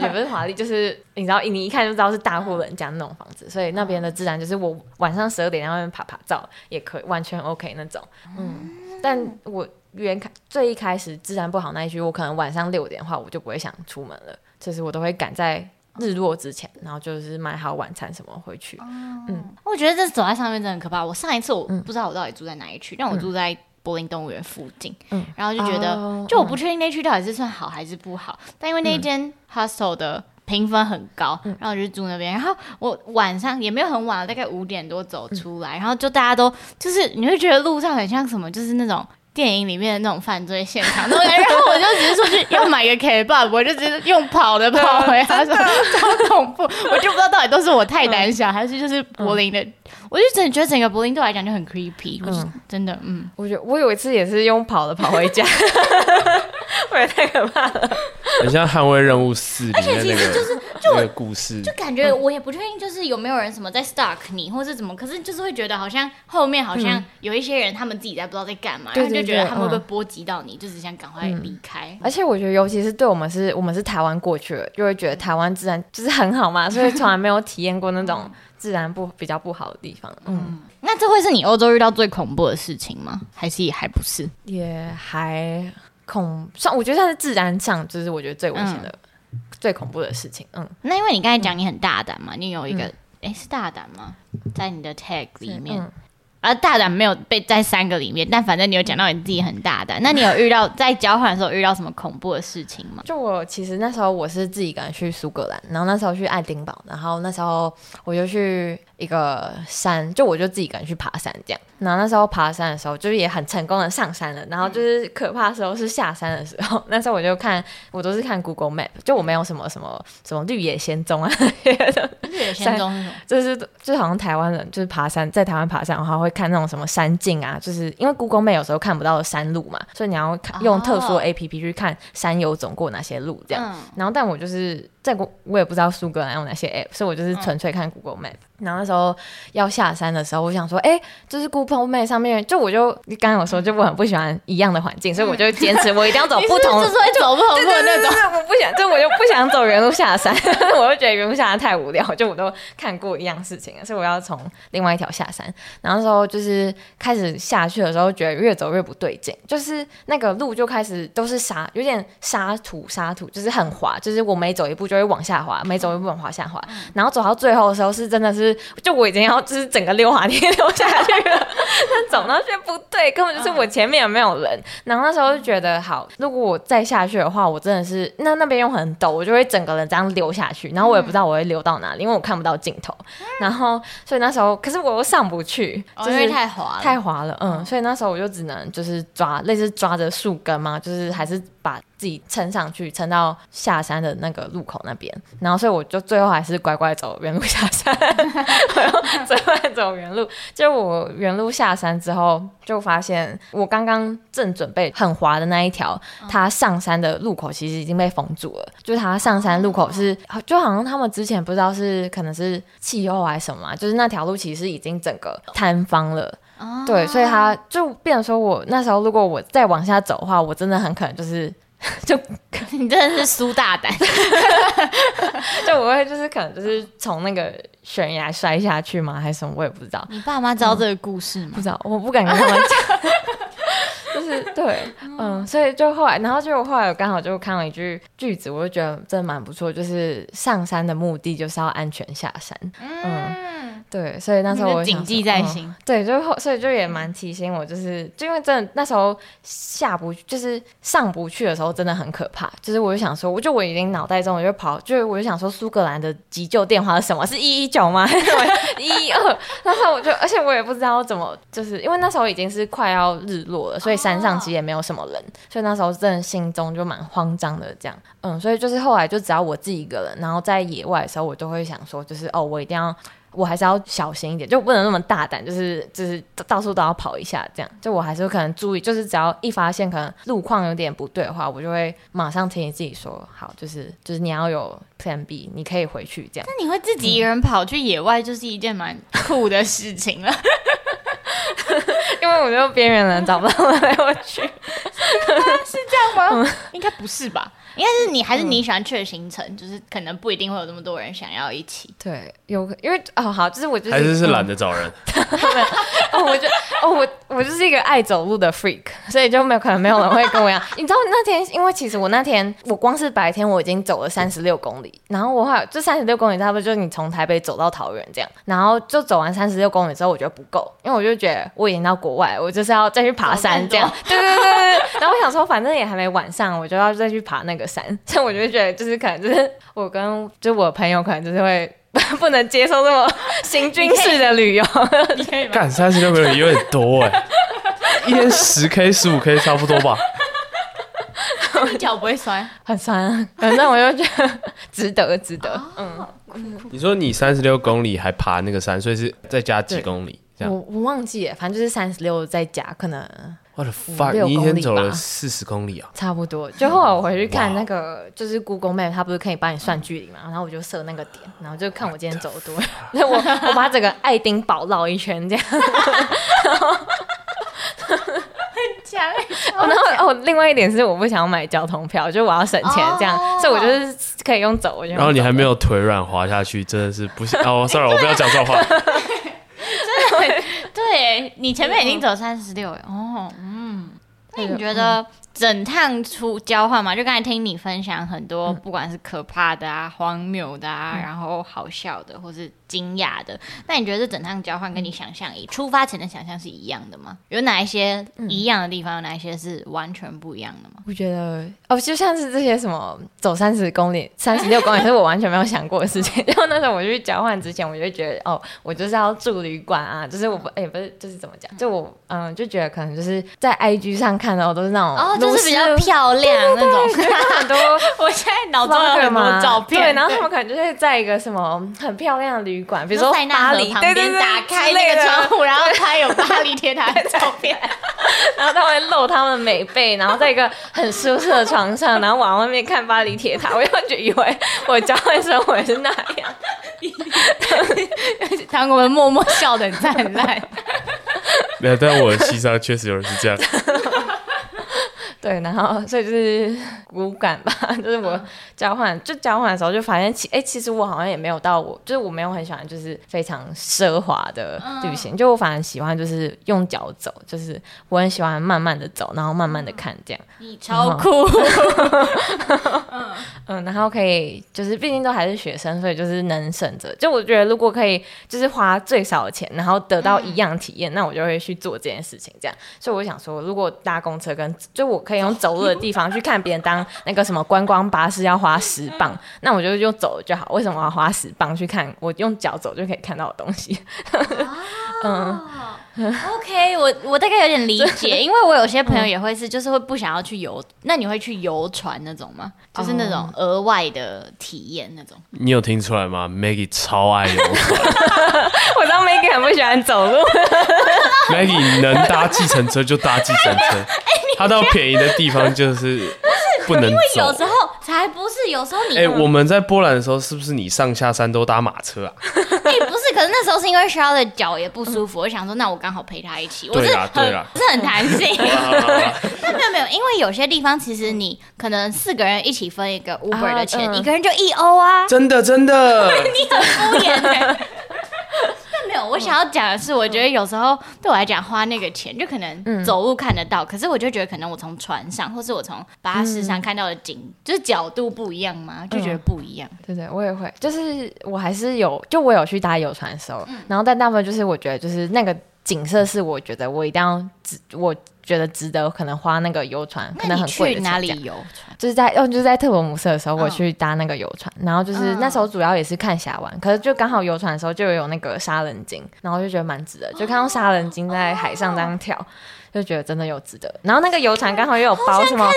也不是华丽，就是你知道，你一看就知道是大户人家那种房子，所以那边的自然就是我晚上十二点在外面拍拍照也可以，完全 OK 那种，嗯，但我。原开最一开始治安不好那一区，我可能晚上六点的话，我就不会想出门了。就是我都会赶在日落之前，然后就是买好晚餐什么回去。嗯，嗯我觉得这走在上面真的很可怕。我上一次我不知道我到底住在哪一区，嗯、但我住在柏林动物园附近。嗯，然后就觉得，嗯、就我不确定那区到底是算好还是不好。嗯、但因为那间 hostel 的评分很高，嗯、然后我就住那边。然后我晚上也没有很晚，大概五点多走出来，嗯、然后就大家都就是你会觉得路上很像什么，就是那种。电影里面的那种犯罪现场，然后我就只是出去要买个 kebab，我就直接用跑的跑回来，他说超恐怖，我就不知道到底都是我太胆小，还是就是柏林的，我就真的觉得整个柏林对我来讲就很 creepy，我是真的，嗯，我觉得我有一次也是用跑的跑回家，我也太可怕了，很像《捍卫任务四》里面那个就是那个故事，就感觉我也不确定，就是有没有人什么在 stalk 你，或是怎么，可是就是会觉得好像后面好像有一些人他们自己在不知道在干嘛，然后就。觉得他们会不会波及到你，嗯、就只想赶快离开、嗯。而且我觉得，尤其是对我们是，我们是台湾过去了，就会觉得台湾自然就是很好嘛，所以从来没有体验过那种治安不比较不好的地方。嗯，嗯，那这会是你欧洲遇到最恐怖的事情吗？还是也还不是？也还恐算，我觉得它是治安上，就是我觉得最危险的、嗯、最恐怖的事情。嗯，那因为你刚才讲你很大胆嘛，你有一个哎、嗯欸、是大胆吗？在你的 tag 里面。而大胆没有被在三个里面，但反正你有讲到你自己很大胆。那你有遇到在交换的时候遇到什么恐怖的事情吗？就我其实那时候我是自己一个人去苏格兰，然后那时候去爱丁堡，然后那时候我就去一个山，就我就自己一个人去爬山这样。然后那时候爬山的时候，就是也很成功的上山了。然后就是可怕的时候是下山的时候，那时候我就看我都是看 Google Map，就我没有什么什么什么绿野仙踪啊。绿野仙踪是什么？就是就是好像台湾人就是爬山，在台湾爬山的话会。看那种什么山径啊，就是因为 Google Map 有时候看不到山路嘛，所以你要用特殊的 APP 去看山有走过哪些路这样。哦、然后，但我就是在我，我也不知道苏格兰有哪些 App，所以我就是纯粹看 Google Map。嗯然后那时候要下山的时候，我想说，哎，就是 Google Map 上面，就我就你刚刚有说，就我很不喜欢一样的环境，所以我就坚持 我一定要走不同，就是会走不同路的那种。我不想，就我就不想走原路下山，我就觉得原路下山太无聊，就我都看过一样事情，所以我要从另外一条下山。然后那时候就是开始下去的时候，觉得越走越不对劲，就是那个路就开始都是沙，有点沙土沙土，就是很滑，就是我每走一步就就会往下滑，每走一步往滑下滑。然后走到最后的时候，是真的是，就我已经要就是整个溜滑梯溜下去了。但走到却不对，根本就是我前面也没有人。然后那时候就觉得，好，如果我再下去的话，我真的是那那边又很陡，我就会整个人这样溜下去。然后我也不知道我会溜到哪里，因为我看不到尽头。然后所以那时候，可是我又上不去，就是因为太滑了，太滑了。嗯，所以那时候我就只能就是抓，类似抓着树根嘛，就是还是把。自己撑上去，撑到下山的那个路口那边，然后所以我就最后还是乖乖走原路下山，最后走原路。就我原路下山之后，就发现我刚刚正准备很滑的那一条，它上山的路口其实已经被封住了。就它上山路口是，就好像他们之前不知道是可能是气候还是什么，就是那条路其实已经整个坍方了。对，所以他就变成说我那时候如果我再往下走的话，我真的很可能就是。就你真的是苏大胆，就我会就是可能就是从那个悬崖摔下去吗？还是什么？我也不知道。你爸妈知道这个故事吗？嗯，不知道，我不敢跟他们讲。就是 对，嗯，所以就后来，然后就后来我刚好就看了一句句子，我就觉得真的蛮不错，就是上山的目的就是要安全下山。嗯。嗯对，所以那时候我谨记在心。嗯、对，就后，所以就也蛮提醒我，就是就因为真的那时候下不，就是上不去的时候，真的很可怕。就是我就想说，我就我已经脑袋中我就跑，就是我就想说，苏格兰的急救电话是什么？是一一九吗？还是一一二？那时候我就，而且我也不知道怎么，就是因为那时候已经是快要日落了，所以山上其实也没有什么人，所以那时候真的心中就蛮慌张的这样。嗯，所以就是后来就只要我自己一个人，然后在野外的时候，我都会想说，就是哦，我一定要。我还是要小心一点，就不能那么大胆，就是就是到处都要跑一下这样。就我还是会可能注意，就是只要一发现可能路况有点不对的话，我就会马上提醒自己说，好，就是就是你要有 Plan B，你可以回去这样。那你会自己一个人跑去野外，就是一件蛮酷的事情了。因为我就边缘人找不到人带我去，是这样吗？嗯、应该不是吧？应该是你还是你喜欢去的行程，嗯、就是可能不一定会有这么多人想要一起。对，有因为哦好，就是我就是还是是懒得找人。哦，我就哦我我就是一个爱走路的 freak，所以就没有可能没有人会跟我一样。你知道那天，因为其实我那天我光是白天我已经走了三十六公里，然后我还这三十六公里差不多就是你从台北走到桃园这样，然后就走完三十六公里之后，我觉得不够，因为我就觉得我已经到国外，我就是要再去爬山这样。对对对对。然后我想说，反正也还没晚上，我就要再去爬那个。山，所以我就觉得，就是可能就是我跟就我朋友，可能就是会 不能接受这么行军式的旅游。你可以干三十六公里有点多哎、欸，一天十 K 十五 K 差不多吧？脚不会酸，很酸，反正我就觉得值得，值得。嗯，你说你三十六公里还爬那个山，所以是再加几公里？这样我我忘记了，反正就是三十六再加可能。我的发，你一天走了四十公里啊？差不多。就后来我回去看那个，就是 Google Map，它不是可以帮你算距离嘛？然后我就设那个点，然后就看我今天走了多远。我我把整个爱丁堡绕一圈这样。很强。然后哦，另外一点是我不想要买交通票，就我要省钱这样，所以我就是可以用走。然后你还没有腿软滑下去，真的是不行。哦，sorry，我不要讲这话。真的。对，你前面已经走三十六哦，嗯，那你觉得整趟出交换嘛？就刚才听你分享很多，不管是可怕的啊、荒谬的啊，然后好笑的，或是。惊讶的，那你觉得这整趟交换跟你想象以出发前的想象是一样的吗？有哪一些一样的地方？有哪一些是完全不一样的吗？我觉得哦，就像是这些什么走三十公里、三十六公里，是我完全没有想过的事情。然后那时候我去交换之前，我就觉得哦，我就是要住旅馆啊，就是我不哎、欸、不是，就是怎么讲？就我嗯就觉得可能就是在 IG 上看到都是那种哦，就是比较漂亮那种，很多。我现在脑中有很多照片，对，然后他们可能就是在一个什么很漂亮的旅馆，比如说巴黎旁边打开那个窗户，然后他有巴黎铁塔的照片，然后他会露他们美背，然后在一个很舒适的床上，然后往外面看巴黎铁塔，我就以为我交换生活是那样，当我们默默笑的很灿烂。没有，但我的戏上确实有人是这样。对，然后所以就是 无感吧，就是我交换、嗯、就交换的时候就发现其哎、欸、其实我好像也没有到我就是我没有很喜欢就是非常奢华的旅行，嗯、就我反而喜欢就是用脚走，就是我很喜欢慢慢的走，然后慢慢的看这样。你超酷。嗯，然后可以就是毕竟都还是学生，所以就是能省着。就我觉得如果可以就是花最少的钱，然后得到一样体验，嗯、那我就会去做这件事情。这样，所以我想说，如果搭公车跟就我可以用走路的地方去看别人当那个什么观光巴士要花十磅，那我就用走就好。为什么要花十磅去看？我用脚走就可以看到的东西。嗯。OK，我我大概有点理解，因为我有些朋友也会是，就是会不想要去游，那你会去游船那种吗？就是那种额外的体验那种。你有听出来吗？Maggie 超爱游船，我知道 Maggie 很不喜欢走路。Maggie 能搭计程车就搭计程车，他到便宜的地方就是。不能，因为有时候才不是，有时候你哎、欸，我们在波兰的时候，是不是你上下山都搭马车啊？哎、欸，不是，可是那时候是因为 Charlotte 的脚也不舒服，我想说，那我刚好陪他一起。对啦，对啦，是很弹性。那没有没有，因为有些地方其实你可能四个人一起分一个 Uber 的钱，啊嗯、一个人就一欧啊。真的真的，你很敷衍哎。没有，我想要讲的是，我觉得有时候对我来讲，花那个钱就可能走路看得到，嗯、可是我就觉得可能我从船上，或是我从巴士上看到的景，嗯、就是角度不一样嘛，就觉得不一样。嗯、对对，我也会，就是我还是有，就我有去搭游船的时候，嗯、然后但大部分就是我觉得就是那个景色是我觉得我一定要我。觉得值得，可能花那个游船，可能很贵。去哪里游船？就是在哦，就是在特罗姆瑟的时候，我去搭那个游船，然后就是那时候主要也是看峡湾，可是就刚好游船的时候就有那个杀人鲸，然后就觉得蛮值得，就看到杀人鲸在海上这样跳。就觉得真的有值得，然后那个游船刚好又有包什么午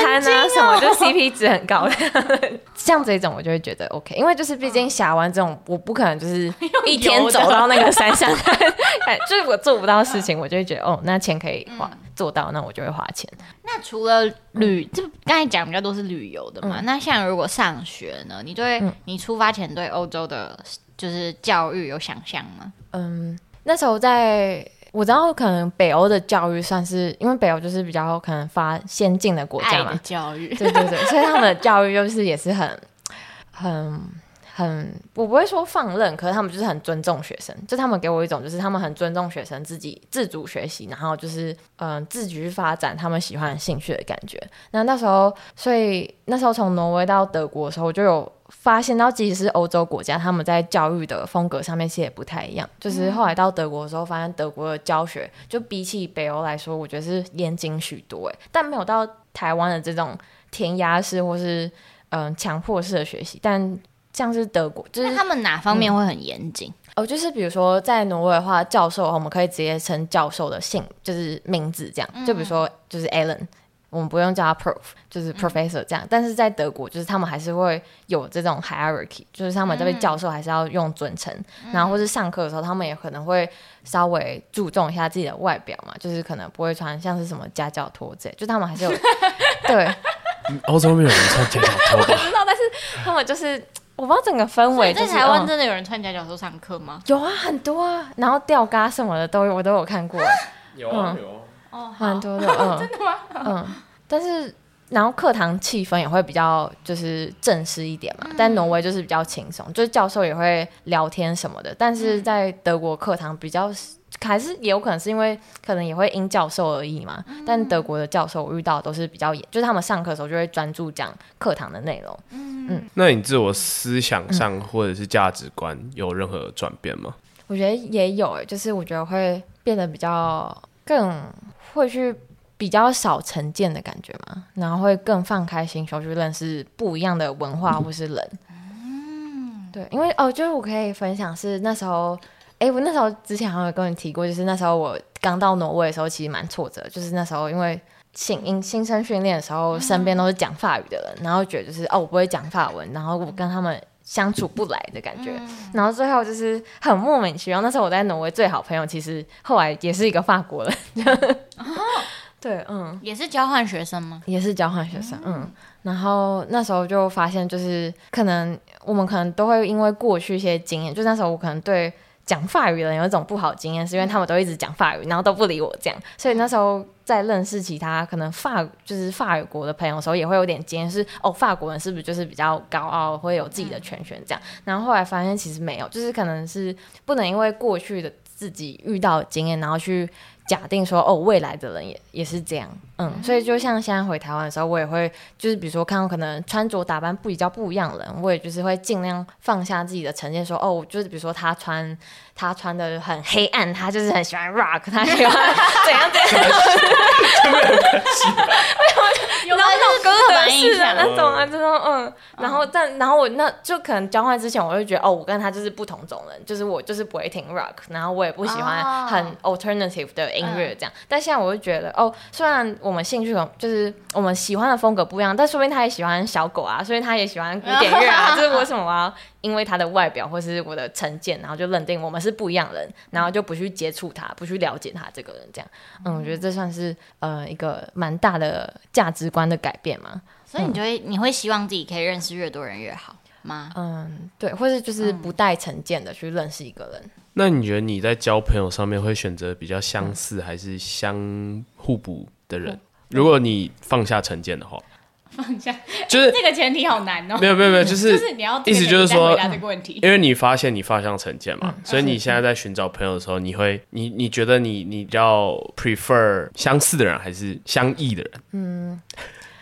餐啊什么，就 CP 值很高。的，像这种我就会觉得 OK，因为就是毕竟峡湾这种，我不可能就是 一天走到那个山上，就是我做不到事情，我就会觉得哦，那钱可以花做到，那我就会花钱。那除了旅，就刚才讲比较多是旅游的嘛，那像如果上学呢，你对你出发前对欧洲的，就是教育有想象吗？嗯，那时候在。我知道，可能北欧的教育算是，因为北欧就是比较可能发先进的国家嘛，教育，对对对，所以他们的教育就是也是很、很、很，我不会说放任，可是他们就是很尊重学生，就他们给我一种就是他们很尊重学生自己自主学习，然后就是嗯、呃、自己去发展他们喜欢的兴趣的感觉。那那时候，所以那时候从挪威到德国的时候，我就有。发现到，即使是欧洲国家，他们在教育的风格上面其实也不太一样。就是后来到德国的时候，发现德国的教学就比起北欧来说，我觉得是严谨许多。哎，但没有到台湾的这种填鸭式或是嗯强迫式的学习。但像是德国，就是他们哪方面会很严谨？嗯？哦，就是比如说在挪威的话，教授我们可以直接称教授的姓，就是名字这样。就比如说，就是 Alan。我们不用叫他 prof，就是 professor 这样，嗯、但是在德国，就是他们还是会有这种 hierarchy，就是他们这位教授还是要用尊称，嗯、然后或是上课的时候，他们也可能会稍微注重一下自己的外表嘛，就是可能不会穿像是什么夹脚拖这，就他们还是有 对。欧洲没有人穿夹脚拖？我不知道，但是他们就是我不知道整个氛围、就是。在台湾真的有人穿夹脚拖上课吗？有啊，很多啊，然后吊嘎什么的都有，我都有看过。有啊，有。哦，蛮多的，嗯，真的吗？嗯，但是然后课堂气氛也会比较就是正式一点嘛，嗯、但挪威就是比较轻松，就是教授也会聊天什么的，但是在德国课堂比较还是也有可能是因为可能也会因教授而异嘛，嗯、但德国的教授我遇到都是比较严，就是他们上课的时候就会专注讲课堂的内容。嗯嗯，那你自我思想上或者是价值观有任何转变吗？我觉得也有诶，就是我觉得会变得比较更。会去比较少成见的感觉嘛，然后会更放开心胸去认识不一样的文化或是人。嗯，对，因为哦，就是我可以分享是那时候，哎，我那时候之前好像有跟你提过，就是那时候我刚到挪威的时候，其实蛮挫折，就是那时候因为新新新生训练的时候，身边都是讲法语的人，然后觉得就是哦，我不会讲法文，然后我跟他们。相处不来的感觉，嗯、然后最后就是很莫名其妙。那时候我在挪威最好朋友，其实后来也是一个法国人。哦、对，嗯，也是交换学生吗？也是交换学生，嗯，嗯。然后那时候就发现，就是可能我们可能都会因为过去一些经验，就那时候我可能对讲法语的人有一种不好经验，是因为他们都一直讲法语，然后都不理我这样。所以那时候在认识其他可能法就是法语国的朋友的时候，也会有点经验，是哦，法国人是不是就是比较高傲，会有自己的权权这样？然后后来发现其实没有，就是可能是不能因为过去的自己遇到的经验，然后去。假定说哦，未来的人也也是这样，嗯，所以就像现在回台湾的时候，我也会就是比如说看到可能穿着打扮不比较不一样的人，我也就是会尽量放下自己的成见，说哦，就是比如说他穿他穿的很黑暗，他就是很喜欢 rock，他喜欢怎样怎样，没有关系，有那种歌德式的那种啊，这种嗯，然后但然后我那就可能交换之前，我就觉得哦，我跟他就是不同种人，就是我就是不会听 rock，然后我也不喜欢很 alternative 的。音乐这样，但现在我就觉得哦，虽然我们兴趣就是我们喜欢的风格不一样，但说不定他也喜欢小狗啊，所以他也喜欢古典乐啊。就是为什么我要因为他的外表或是我的成见，然后就认定我们是不一样人，然后就不去接触他，不去了解他这个人这样？嗯，我觉得这算是呃一个蛮大的价值观的改变嘛。所以你就会你会希望自己可以认识越多人越好吗？嗯，对，或是就是不带成见的去认识一个人。那你觉得你在交朋友上面会选择比较相似还是相互补的人？嗯、如果你放下成见的话，放下就是 那个前提好难哦。没有没有没有，就是就是你要意思就是说，因为你发现你放下成见嘛，嗯、所以你现在在寻找朋友的时候，你会你你觉得你你比较 prefer 相似的人还是相异的人？嗯。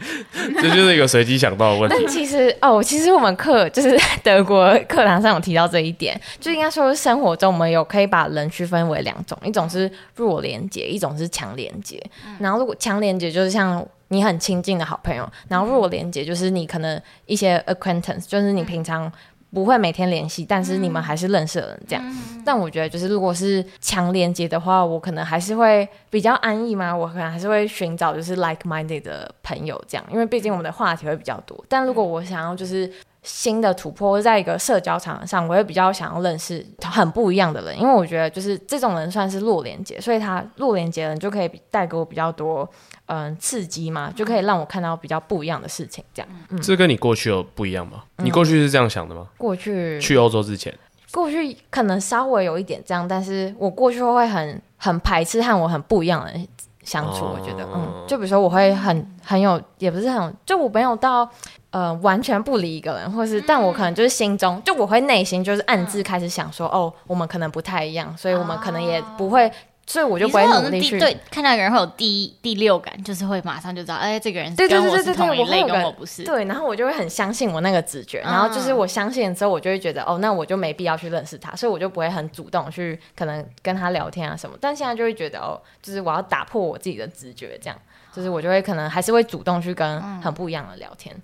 这就是一个随机想到的问题。但其实哦，其实我们课就是德国课堂上有提到这一点，就应该说生活中我们有可以把人区分为两种，一种是弱连接，一种是强连接。然后如果强连接就是像你很亲近的好朋友，然后弱连接就是你可能一些 acquaintance，就是你平常。不会每天联系，但是你们还是认识的人这样。嗯、但我觉得，就是如果是强连接的话，我可能还是会比较安逸嘛。我可能还是会寻找就是 like-minded 的朋友这样，因为毕竟我们的话题会比较多。但如果我想要就是新的突破，在一个社交场上，我会比较想要认识很不一样的人，因为我觉得就是这种人算是弱连接，所以他弱连接的人就可以带给我比较多。嗯，刺激嘛，就可以让我看到比较不一样的事情，这样。嗯，这跟你过去有不一样吗？嗯、你过去是这样想的吗？过去去欧洲之前，过去可能稍微有一点这样，但是我过去会很很排斥和我很不一样的人相处。哦、我觉得，嗯，就比如说我会很很有，也不是很，就我没有到呃完全不理一个人，或是，但我可能就是心中，就我会内心就是暗自开始想说，哦，我们可能不太一样，所以我们可能也不会。所以我就不会努力去对看到一个人会有第第六感，就是会马上就知道，哎，这个人跟我是同一类，跟我不是。对，然后我就会很相信我那个直觉，然后就是我相信之后，我就会觉得，哦，那我就没必要去认识他，所以我就不会很主动去可能跟他聊天啊什么。但现在就会觉得，哦，就是我要打破我自己的直觉，这样，就是我就会可能还是会主动去跟很不一样的聊天。嗯，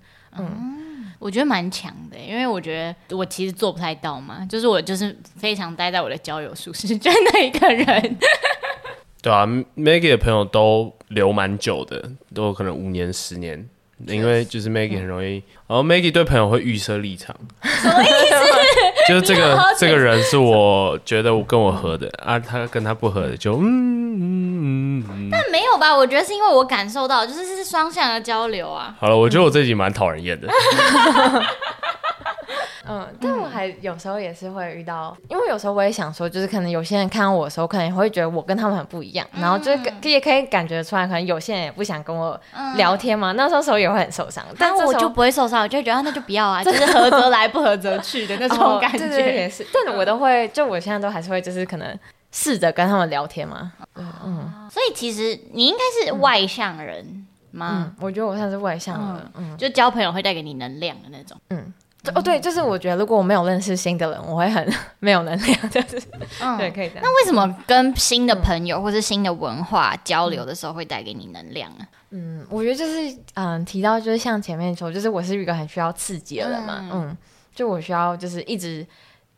我觉得蛮强的，因为我觉得我其实做不太到嘛，就是我就是非常待在我的交友舒适圈的一个人。对啊，Maggie 的朋友都留蛮久的，都有可能五年、十年，因为就是 Maggie 很容易，然后 Maggie 对朋友会预设立场，什么意思？就是这个这个人是我觉得我跟我合的啊，他跟他不合的就嗯但没有吧？我觉得是因为我感受到，就是是双向的交流啊。好了，我觉得我这集蛮讨人厌的。嗯，但我还有时候也是会遇到，因为有时候我也想说，就是可能有些人看到我的时候，可能也会觉得我跟他们很不一样，然后就也可以感觉出来，可能有些人也不想跟我聊天嘛，那时候时候也会很受伤。但我就不会受伤，我就觉得那就不要啊，就是合则来，不合则去的那种感觉。也是，但我都会，就我现在都还是会，就是可能试着跟他们聊天嘛。嗯，所以其实你应该是外向人吗？我觉得我算是外向的，嗯，就交朋友会带给你能量的那种，嗯。哦，对，就是我觉得如果我没有认识新的人，我会很 没有能量，就是，嗯、对，可以这样。那为什么跟新的朋友或是新的文化交流的时候会带给你能量呢？嗯，我觉得就是，嗯，提到就是像前面说，就是我是一个很需要刺激的人嘛，嗯，嗯，就我需要就是一直，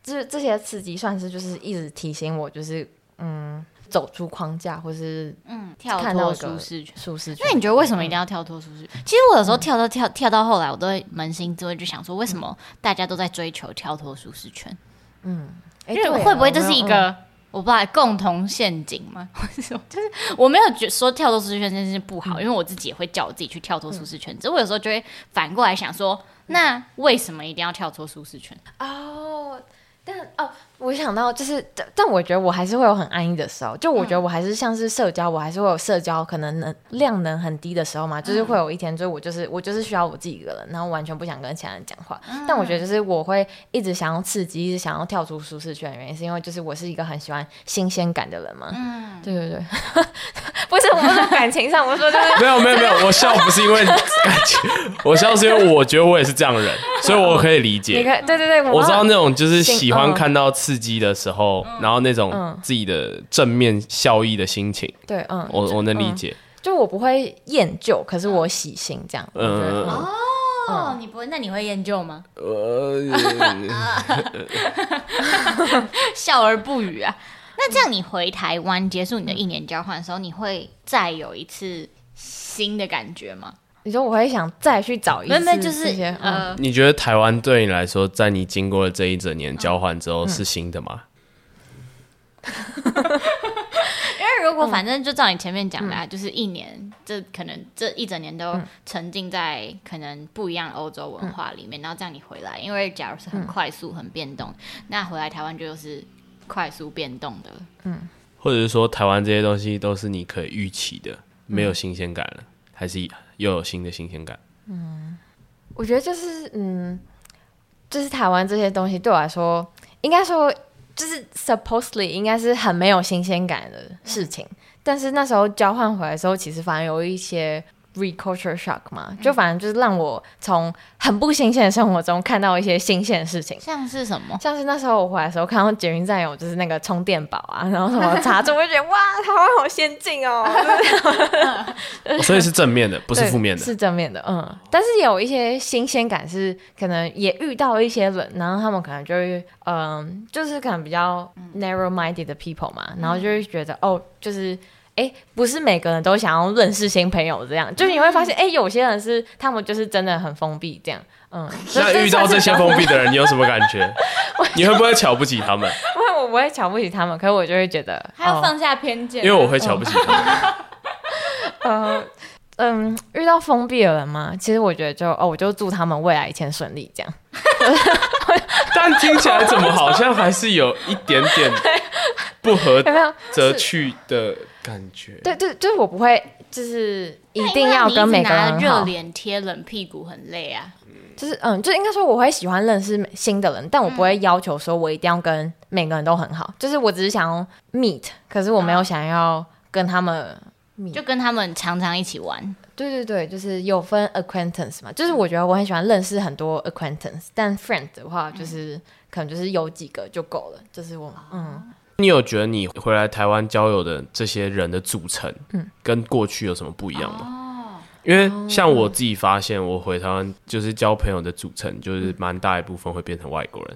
这这些刺激算是就是一直提醒我，就是，嗯。走出框架，或是嗯，跳脱舒适圈。舒适圈。那你觉得为什么一定要跳脱舒适圈？嗯、其实我有时候跳到跳跳到后来，我都会扪心自问，就想说，为什么大家都在追求跳脱舒适圈？嗯，因为会不会这是一个我，我不知道共同陷阱吗？就是我没有觉说跳脱舒适圈这件事不好，嗯、因为我自己也会叫我自己去跳脱舒适圈。嗯、只是我有时候就会反过来想说，那为什么一定要跳脱舒适圈？哦。但哦。我想到就是，但我觉得我还是会有很安逸的时候。就我觉得我还是像是社交，我还是会有社交可能能量能很低的时候嘛。就是会有一天，就是我就是我就是需要我自己一个人，然后完全不想跟其他人讲话。但我觉得就是我会一直想要刺激，一直想要跳出舒适圈的原因，是因为就是我是一个很喜欢新鲜感的人嘛。嗯，对对对。不是我们说感情上，我说就是 没有没有没有，我笑不是因为感情，我笑是因为我觉得我也是这样的人，所以我可以理解。你看，对对对，我知道那种就是喜欢看到。刺激的时候，然后那种自己的正面效益的心情，对，嗯，我我能理解。就我不会厌旧，可是我喜新这样。嗯哦，你不会？那你会厌旧吗？呃，笑而不语啊。那这样你回台湾结束你的一年交换的时候，你会再有一次新的感觉吗？你说我会想再去找一次，那就是呃，你觉得台湾对你来说，在你经过了这一整年交换之后是新的吗？因为如果反正就照你前面讲的啊，就是一年，这可能这一整年都沉浸在可能不一样欧洲文化里面，然后这样你回来，因为假如是很快速、很变动，那回来台湾就是快速变动的，嗯，或者是说台湾这些东西都是你可以预期的，没有新鲜感了，还是？又有新的新鲜感。嗯，我觉得就是，嗯，就是台湾这些东西对我来说，应该说就是 supposedly 应该是很没有新鲜感的事情。但是那时候交换回来的时候，其实反而有一些。Reculture shock 嘛，就反正就是让我从很不新鲜的生活中看到一些新鲜的事情，像是什么？像是那时候我回来的时候看到捷运站有就是那个充电宝啊，然后什么插座，我就觉得哇，台湾好先进 哦。所以是正面的，不是负面的，是正面的。嗯，但是有一些新鲜感是可能也遇到一些人，然后他们可能就会嗯，就是可能比较 narrow-minded 的 people 嘛，然后就会觉得哦，就是。哎，不是每个人都想要认识新朋友，这样就是你会发现，哎，有些人是他们就是真的很封闭，这样，嗯。那遇到这些封闭的人，你有什么感觉？你会不会瞧不起他们？不会，我不会瞧不起他们，可是我就会觉得还要放下偏见，因为我会瞧不起他们。嗯 嗯，遇到封闭的人嘛，其实我觉得就哦，我就祝他们未来一切顺利，这样。但听起来怎么好像还是有一点点不合则去的。感觉对对，就是我不会，就是一定要跟每个人热脸贴冷屁股很累啊。就是嗯，就应该说我会喜欢认识新的人，但我不会要求说我一定要跟每个人都很好。就是我只是想要 meet，可是我没有想要跟他们 meet，就跟他们常常一起玩。对对对，就是有分 acquaintance 嘛，就是我觉得我很喜欢认识很多 acquaintance，但 friend 的话就是可能就是有几个就够了。就是我嗯。你有觉得你回来台湾交友的这些人的组成，嗯，跟过去有什么不一样吗？哦，因为像我自己发现，我回台湾就是交朋友的组成，就是蛮大一部分会变成外国人。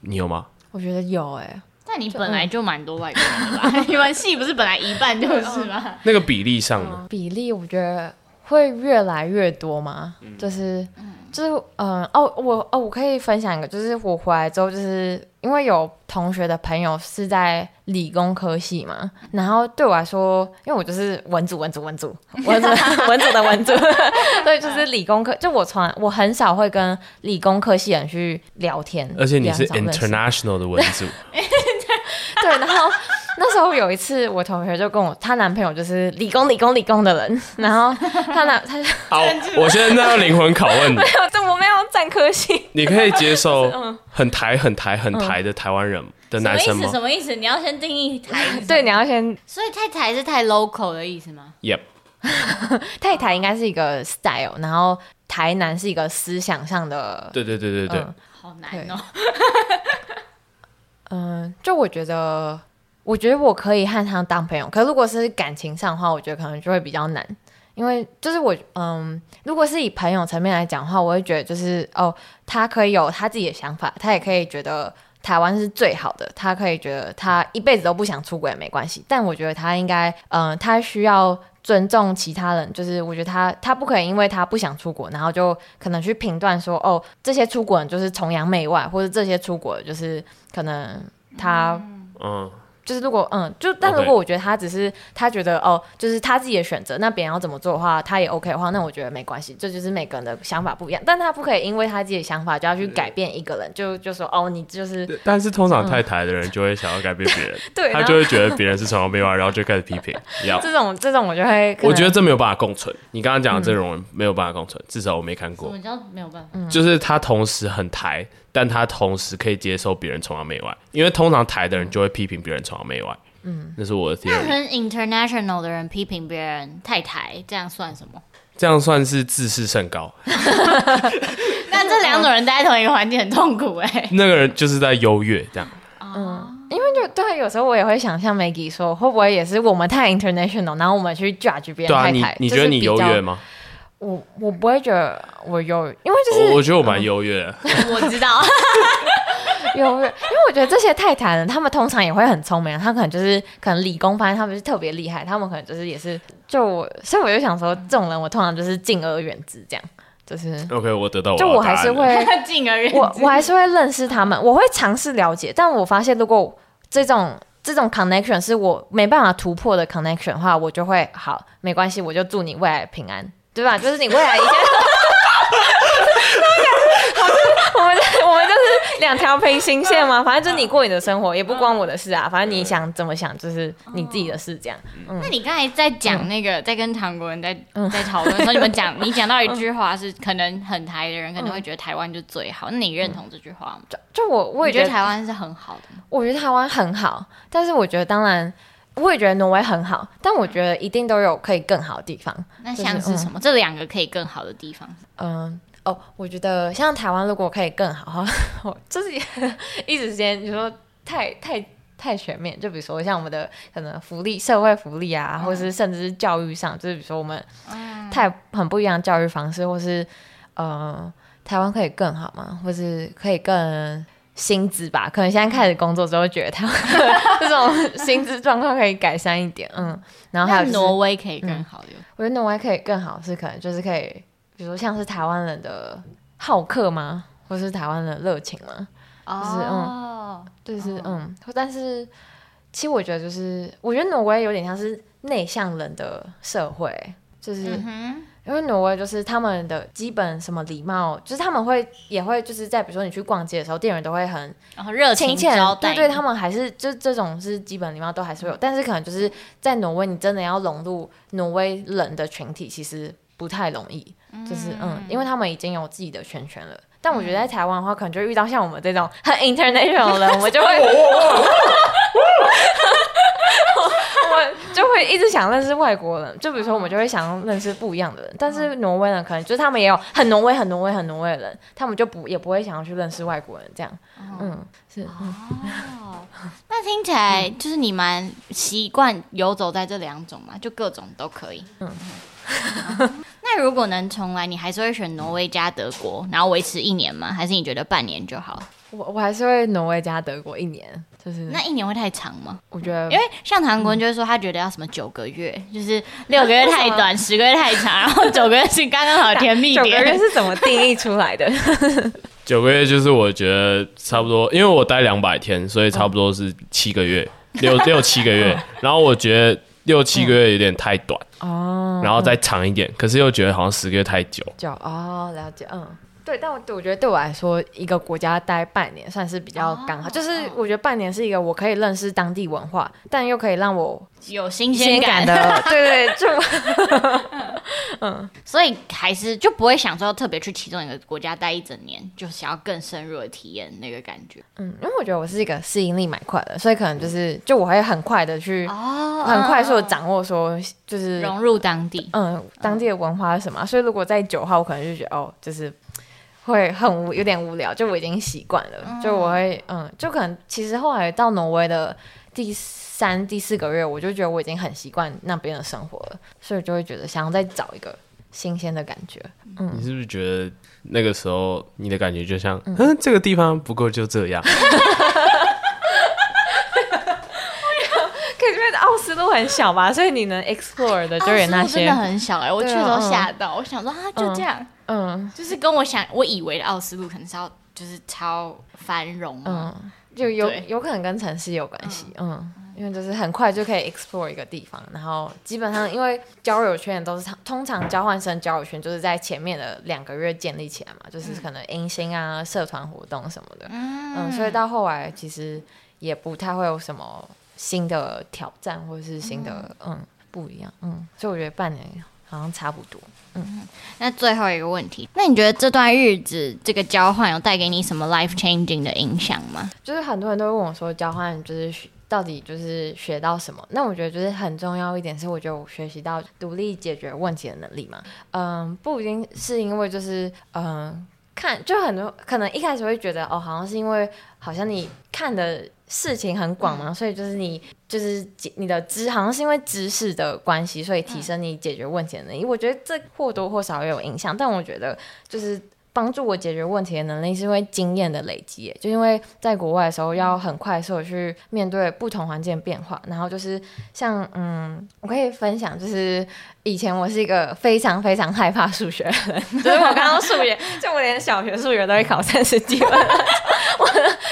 你有吗？我觉得有哎、欸，但你本来就蛮多外国人的吧？你们系不是本来一半就是吗？那个比例上呢？比例我觉得会越来越多吗？嗯、就是。就是嗯哦我哦我可以分享一个，就是我回来之后，就是因为有同学的朋友是在理工科系嘛，然后对我来说，因为我就是文组文组文组文组 文组的文组，所以就是理工科，就我从来我很少会跟理工科系人去聊天，而且你是 international 的文组，对，然后。那时候有一次，我同学就跟我，她男朋友就是理工、理工、理工的人，然后他男他就好，我现在要灵魂拷问你，没有，这我没有占科系，你可以接受很台、很台、很台的台湾人的男生吗？什么意思？什么意思？你要先定义台，对，你要先，所以太台是太 local 的意思吗？Yep，太台应该是一个 style，然后台南是一个思想上的，对对对对对，好难哦，嗯，就我觉得。我觉得我可以和他当朋友，可如果是感情上的话，我觉得可能就会比较难，因为就是我，嗯，如果是以朋友层面来讲的话，我会觉得就是哦，他可以有他自己的想法，他也可以觉得台湾是最好的，他可以觉得他一辈子都不想出国也没关系，但我觉得他应该，嗯，他需要尊重其他人，就是我觉得他他不可以因为他不想出国，然后就可能去评断说，哦，这些出国人就是崇洋媚外，或者这些出国就是可能他，嗯。就是如果嗯，就但如果我觉得他只是他觉得哦，就是他自己的选择，那别人要怎么做的话，他也 OK 的话，那我觉得没关系，这就是每个人的想法不一样。但他不可以因为他自己的想法就要去改变一个人，就就说哦，你就是。但是通常太抬的人就会想要改变别人，对，他就会觉得别人是崇洋媚外，然后就开始批评。要 这种这种我就会，我觉得这没有办法共存。你刚刚讲的这种人没有办法共存，至少我没看过。什么叫没有办法？就是他同时很台。但他同时可以接受别人崇洋媚外，因为通常台的人就会批评别人崇洋媚外。嗯，那是我的天。那很 international 的人批评别人太台，这样算什么？这样算是自视甚高。那这两种人待在同一个环境很痛苦哎、欸。那个人就是在优越这样。嗯，因为就对，有时候我也会想象 Maggie 说，会不会也是我们太 international，然后我们去 judge 别人太台？对啊，你你觉得你优越吗？我我不会觉得我优越，因为就是我，我觉得我蛮优越的。我知道 优越，因为我觉得这些泰坦人，他们通常也会很聪明，他可能就是可能理工班，他们是特别厉害，他们可能就是也是就我，所以我就想说，这种人我通常就是敬而远之，这样就是 OK。我得到我就我还是会 敬而远之，我我还是会认识他们，我会尝试了解，但我发现如果这种这种 connection 是我没办法突破的 connection 的话，我就会好没关系，我就祝你未来平安。对吧？就是你未来一件，我们我们就是两条平行线嘛。反正就是你过你的生活，也不关我的事啊。反正你想怎么想，就是你自己的事。这样。嗯、那你刚才在讲那个，在跟韩国人在在讨论的时候，你们讲，你讲到一句话是，可能很台的人可能会觉得台湾就最好。那你认同这句话吗？就就我我也觉得台湾是很好的。我觉得台湾很好，但是我觉得当然。我也觉得挪威很好，但我觉得一定都有可以更好的地方。那像是什么？就是嗯、这两个可以更好的地方？嗯，哦，我觉得像台湾如果可以更好，我就是一时间你说太太太全面，就比如说像我们的可能福利、社会福利啊，嗯、或是甚至是教育上，就是比如说我们太很不一样的教育方式，或是呃，台湾可以更好吗？或是可以更？薪资吧，可能现在开始工作之后，觉得他 这种薪资状况可以改善一点，嗯，然后还有、就是、挪威可以更好、嗯，我觉得挪威可以更好，是可能就是可以，比如说像是台湾人的好客吗，或是台湾人的热情吗？就是嗯，就是嗯，但是其实我觉得就是，我觉得挪威有点像是内向人的社会，就是。嗯因为挪威就是他们的基本什么礼貌，就是他们会也会就是在比如说你去逛街的时候，店员都会很热情招待，对对，他们还是就这种是基本礼貌都还是会有，但是可能就是在挪威，你真的要融入挪威人的群体，其实不太容易，就是嗯，因为他们已经有自己的圈圈了。但我觉得在台湾的话，可能就遇到像我们这种很 international 的人，我们就会。我就会一直想认识外国人，就比如说我们就会想认识不一样的人，但是挪威人可能就是他们也有很挪威、很挪威、很挪威的人，他们就不也不会想要去认识外国人这样。嗯，是。哦，那听起来就是你蛮习惯游走在这两种嘛，就各种都可以。嗯。那如果能重来，你还是会选挪威加德国，然后维持一年吗？还是你觉得半年就好？我我还是会挪威加德国一年，就是那一年会太长吗？我觉得，因为像韩国人就是说他觉得要什么九个月，嗯、就是六个月太短，十个月太长，然后九个月是刚刚好甜蜜点。九个月是怎么定义出来的？九个月就是我觉得差不多，因为我待两百天，所以差不多是七个月，嗯、六六七个月。然后我觉得六七个月有点太短哦，然后再长一点，可是又觉得好像十个月太久。久哦，了解，嗯。对，但我我觉得对我来说，一个国家待半年算是比较刚好。哦、就是我觉得半年是一个我可以认识当地文化，但又可以让我有新鲜感的。对对，就 嗯，所以还是就不会想说要特别去其中一个国家待一整年，就想要更深入的体验那个感觉。嗯，因为我觉得我是一个适应力蛮快的，所以可能就是就我会很快的去哦，很快速的掌握说就是融入当地，嗯，当地的文化是什么。所以如果在久的话，我可能就觉得哦，就是。会很无有点无聊，就我已经习惯了，嗯、就我会嗯，就可能其实后来到挪威的第三、第四个月，我就觉得我已经很习惯那边的生活了，所以就会觉得想要再找一个新鲜的感觉。嗯，你是不是觉得那个时候你的感觉就像嗯，嗯，这个地方不够就这样？可是因为奥斯陆很小吧，所以你能 explore 的就有那些真的很小哎、欸，我去都吓到，嗯、我想说啊，就这样。嗯嗯，就是跟我想，我以为的奥斯陆可能是要就是超繁荣，嗯，就有有可能跟城市有关系，嗯，因为就是很快就可以 explore 一个地方，然后基本上因为交友圈都是通常交换生交友圈就是在前面的两个月建立起来嘛，就是可能迎新啊、社团活动什么的，嗯，嗯，所以到后来其实也不太会有什么新的挑战或者是新的嗯，嗯不一样，嗯，所以我觉得半年好像差不多。嗯，那最后一个问题，那你觉得这段日子这个交换有带给你什么 life changing 的影响吗？就是很多人都问我说，交换就是到底就是学到什么？那我觉得就是很重要一点是，我觉得我学习到独立解决问题的能力嘛。嗯，不一定是因为就是嗯。看，就很多可能一开始会觉得哦，好像是因为好像你看的事情很广嘛，嗯、所以就是你就是你的知，好像是因为知识的关系，所以提升你解决问题的能力。嗯、我觉得这或多或少也有影响，但我觉得就是。帮助我解决问题的能力是因为经验的累积，就因为在国外的时候要很快速的去面对不同环境变化，然后就是像嗯，我可以分享，就是以前我是一个非常非常害怕数学的人，就是我刚刚数学，就我连小学数学都会考三十几分，我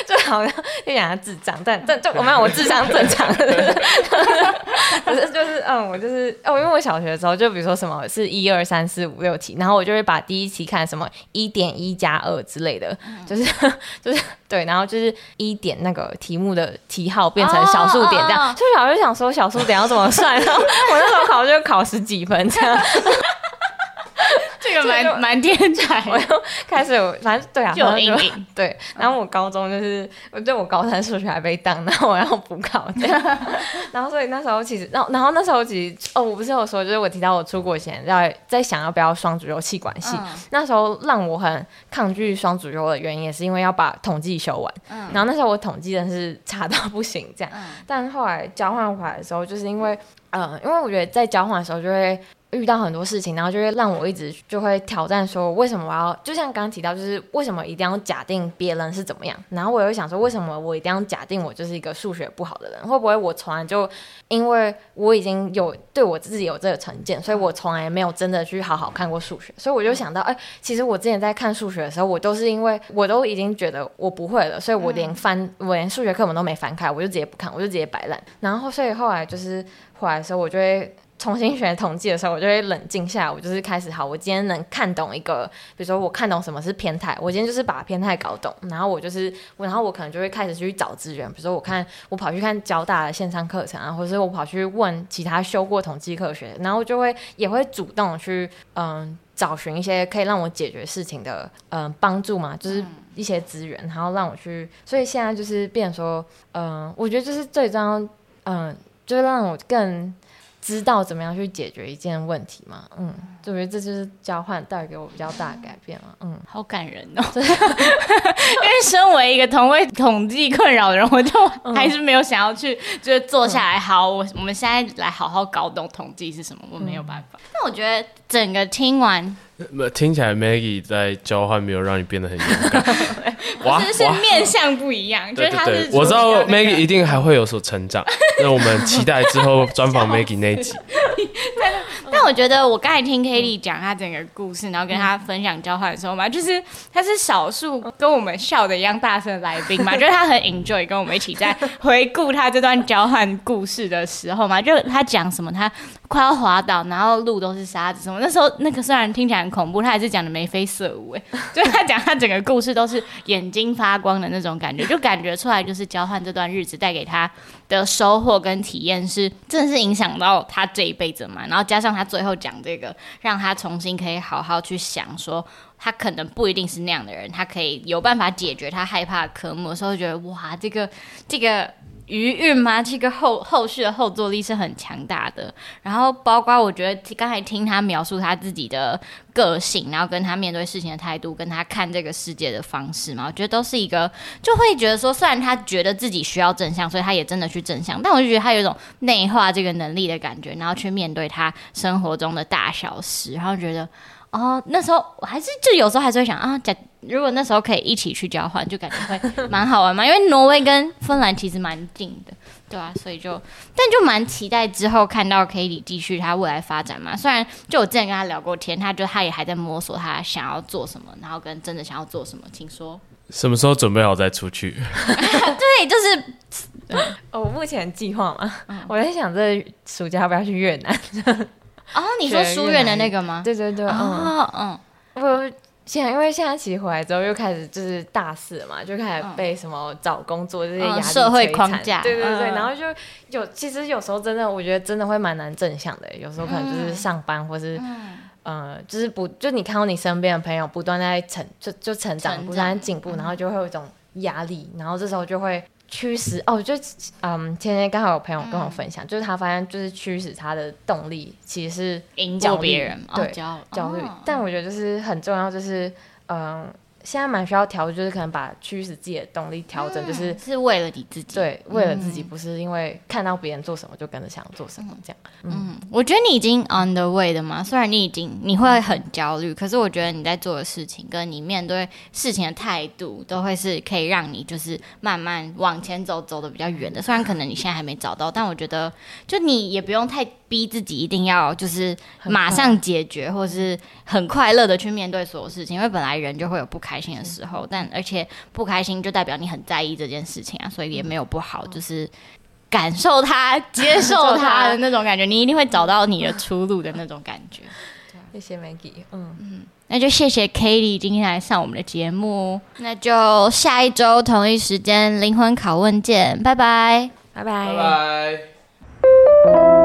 就好像就讲他智障，但但就我没有，我智商正常，可是就是嗯，我就是哦，因为我小学的时候就比如说什么是一二三四五六题，然后我就会把第一题看什么一。点一加二之类的，嗯、就是就是对，然后就是一点那个题目的题号变成小数点这样，哦哦哦、就小时候想说小数点要怎么算，然后我那时候考就考十几分这样。这个蛮蛮天才，我就开始，反正对啊，就有阴影。对，然后我高中就是，我觉得我高三数学还被当，然后我要补考这样。然后所以那时候其实，然后然后那时候其实，哦，我不是有说，就是我提到我出国前要在想要不要双主修气管系，嗯、那时候让我很抗拒双主修的原因，也是因为要把统计修完。嗯、然后那时候我统计真是差到不行，这样。嗯、但后来交换回来的时候，就是因为，嗯，因为我觉得在交换的时候就会。遇到很多事情，然后就会让我一直就会挑战说，为什么我要就像刚刚提到，就是为什么一定要假定别人是怎么样？然后我又想说，为什么我一定要假定我就是一个数学不好的人？会不会我从来就因为我已经有对我自己有这个成见，所以我从来没有真的去好好看过数学？所以我就想到，哎，其实我之前在看数学的时候，我都是因为我都已经觉得我不会了，所以我连翻我连数学课本都没翻开，我就直接不看，我就直接摆烂。然后所以后来就是回来的时候，我就会。重新学统计的时候，我就会冷静下来。我就是开始好，我今天能看懂一个，比如说我看懂什么是偏态，我今天就是把偏态搞懂。然后我就是，然后我可能就会开始去找资源，比如说我看我跑去看交大的线上课程啊，或者是我跑去问其他修过统计课学，然后就会也会主动去嗯找寻一些可以让我解决事情的嗯帮助嘛，就是一些资源，然后让我去。所以现在就是变说，嗯，我觉得就是最重要，嗯，就是让我更。知道怎么样去解决一件问题吗？嗯，就觉得这就是交换带给我比较大的改变嘛。嗯，好感人哦。因为身为一个同为统计困扰的人，我就还是没有想要去，就是坐下来，好，我我们现在来好好搞懂统计是什么。我没有办法。但我觉得整个听完。听起来 Maggie 在交换没有让你变得很勇敢，哇，是面相不一样，就是他是。我知道 Maggie 一定还会有所成长，那我们期待之后专访 Maggie 那一集。但我觉得我刚才听 Katie 讲他整个故事，然后跟他分享交换的时候嘛，就是他是少数跟我们笑的一样大声的来宾嘛，就是他很 enjoy 跟我们一起在回顾他这段交换故事的时候嘛，就他讲什么他快要滑倒，然后路都是沙子什么，那时候那个虽然听起来恐怖，他还是讲的眉飞色舞哎，就他讲他整个故事都是眼睛发光的那种感觉，就感觉出来就是交换这段日子带给他的收获跟体验是真的是影响到他这一辈子嘛，然后加上他最后讲这个，让他重新可以好好去想说，他可能不一定是那样的人，他可以有办法解决他害怕的科目的时候，觉得哇，这个这个。余韵吗？这个后后续的后坐力是很强大的。然后包括我觉得刚才听他描述他自己的个性，然后跟他面对事情的态度，跟他看这个世界的方式嘛，我觉得都是一个就会觉得说，虽然他觉得自己需要正向，所以他也真的去正向，但我就觉得他有一种内化这个能力的感觉，然后去面对他生活中的大小事，然后觉得。哦，那时候我还是就有时候还是会想啊，假如果那时候可以一起去交换，就感觉会蛮好玩嘛。因为挪威跟芬兰其实蛮近的，对啊，所以就但就蛮期待之后看到 Katie 继续他未来发展嘛。虽然就我之前跟他聊过天，他就他也还在摸索他想要做什么，然后跟真的想要做什么。请说，什么时候准备好再出去？对，就是。哦，我目前计划嘛，我在想这暑假要不要去越南？哦，你说 书院的那个吗？对对对，嗯嗯，我现在因为现在其实回来之后又开始就是大四了嘛，就开始被什么找工作这些压力、社会框架，对对对，然后就有其实有时候真的我觉得真的会蛮难正向的，有时候可能就是上班或是。呃，就是不，就你看到你身边的朋友不断在成，就就成长，成長不断进步，然后就会有一种压力，然后这时候就会驱使哦，就嗯，前天刚好有朋友跟我分享，嗯、就是他发现就是驱使他的动力其实是引导别人，对，焦虑，但我觉得就是很重要，就是嗯。现在蛮需要调，就是可能把驱使自己的动力调整，就是、嗯、是为了你自己，对，为了自己，不是因为看到别人做什么就跟着想做什么这样。嗯，嗯，我觉得你已经 on the way 的嘛，虽然你已经你会很焦虑，可是我觉得你在做的事情跟你面对事情的态度，都会是可以让你就是慢慢往前走，走的比较远的。虽然可能你现在还没找到，但我觉得就你也不用太。逼自己一定要就是马上解决，或是很快乐的去面对所有事情，因为本来人就会有不开心的时候，但而且不开心就代表你很在意这件事情啊，所以也没有不好，就是感受它、接受它的那种感觉，你一定会找到你的出路的那种感觉。谢谢 Maggie，嗯嗯，那就谢谢 Katie 今天来上我们的节目，那就下一周同一时间灵魂拷问见，拜拜，拜拜，拜拜。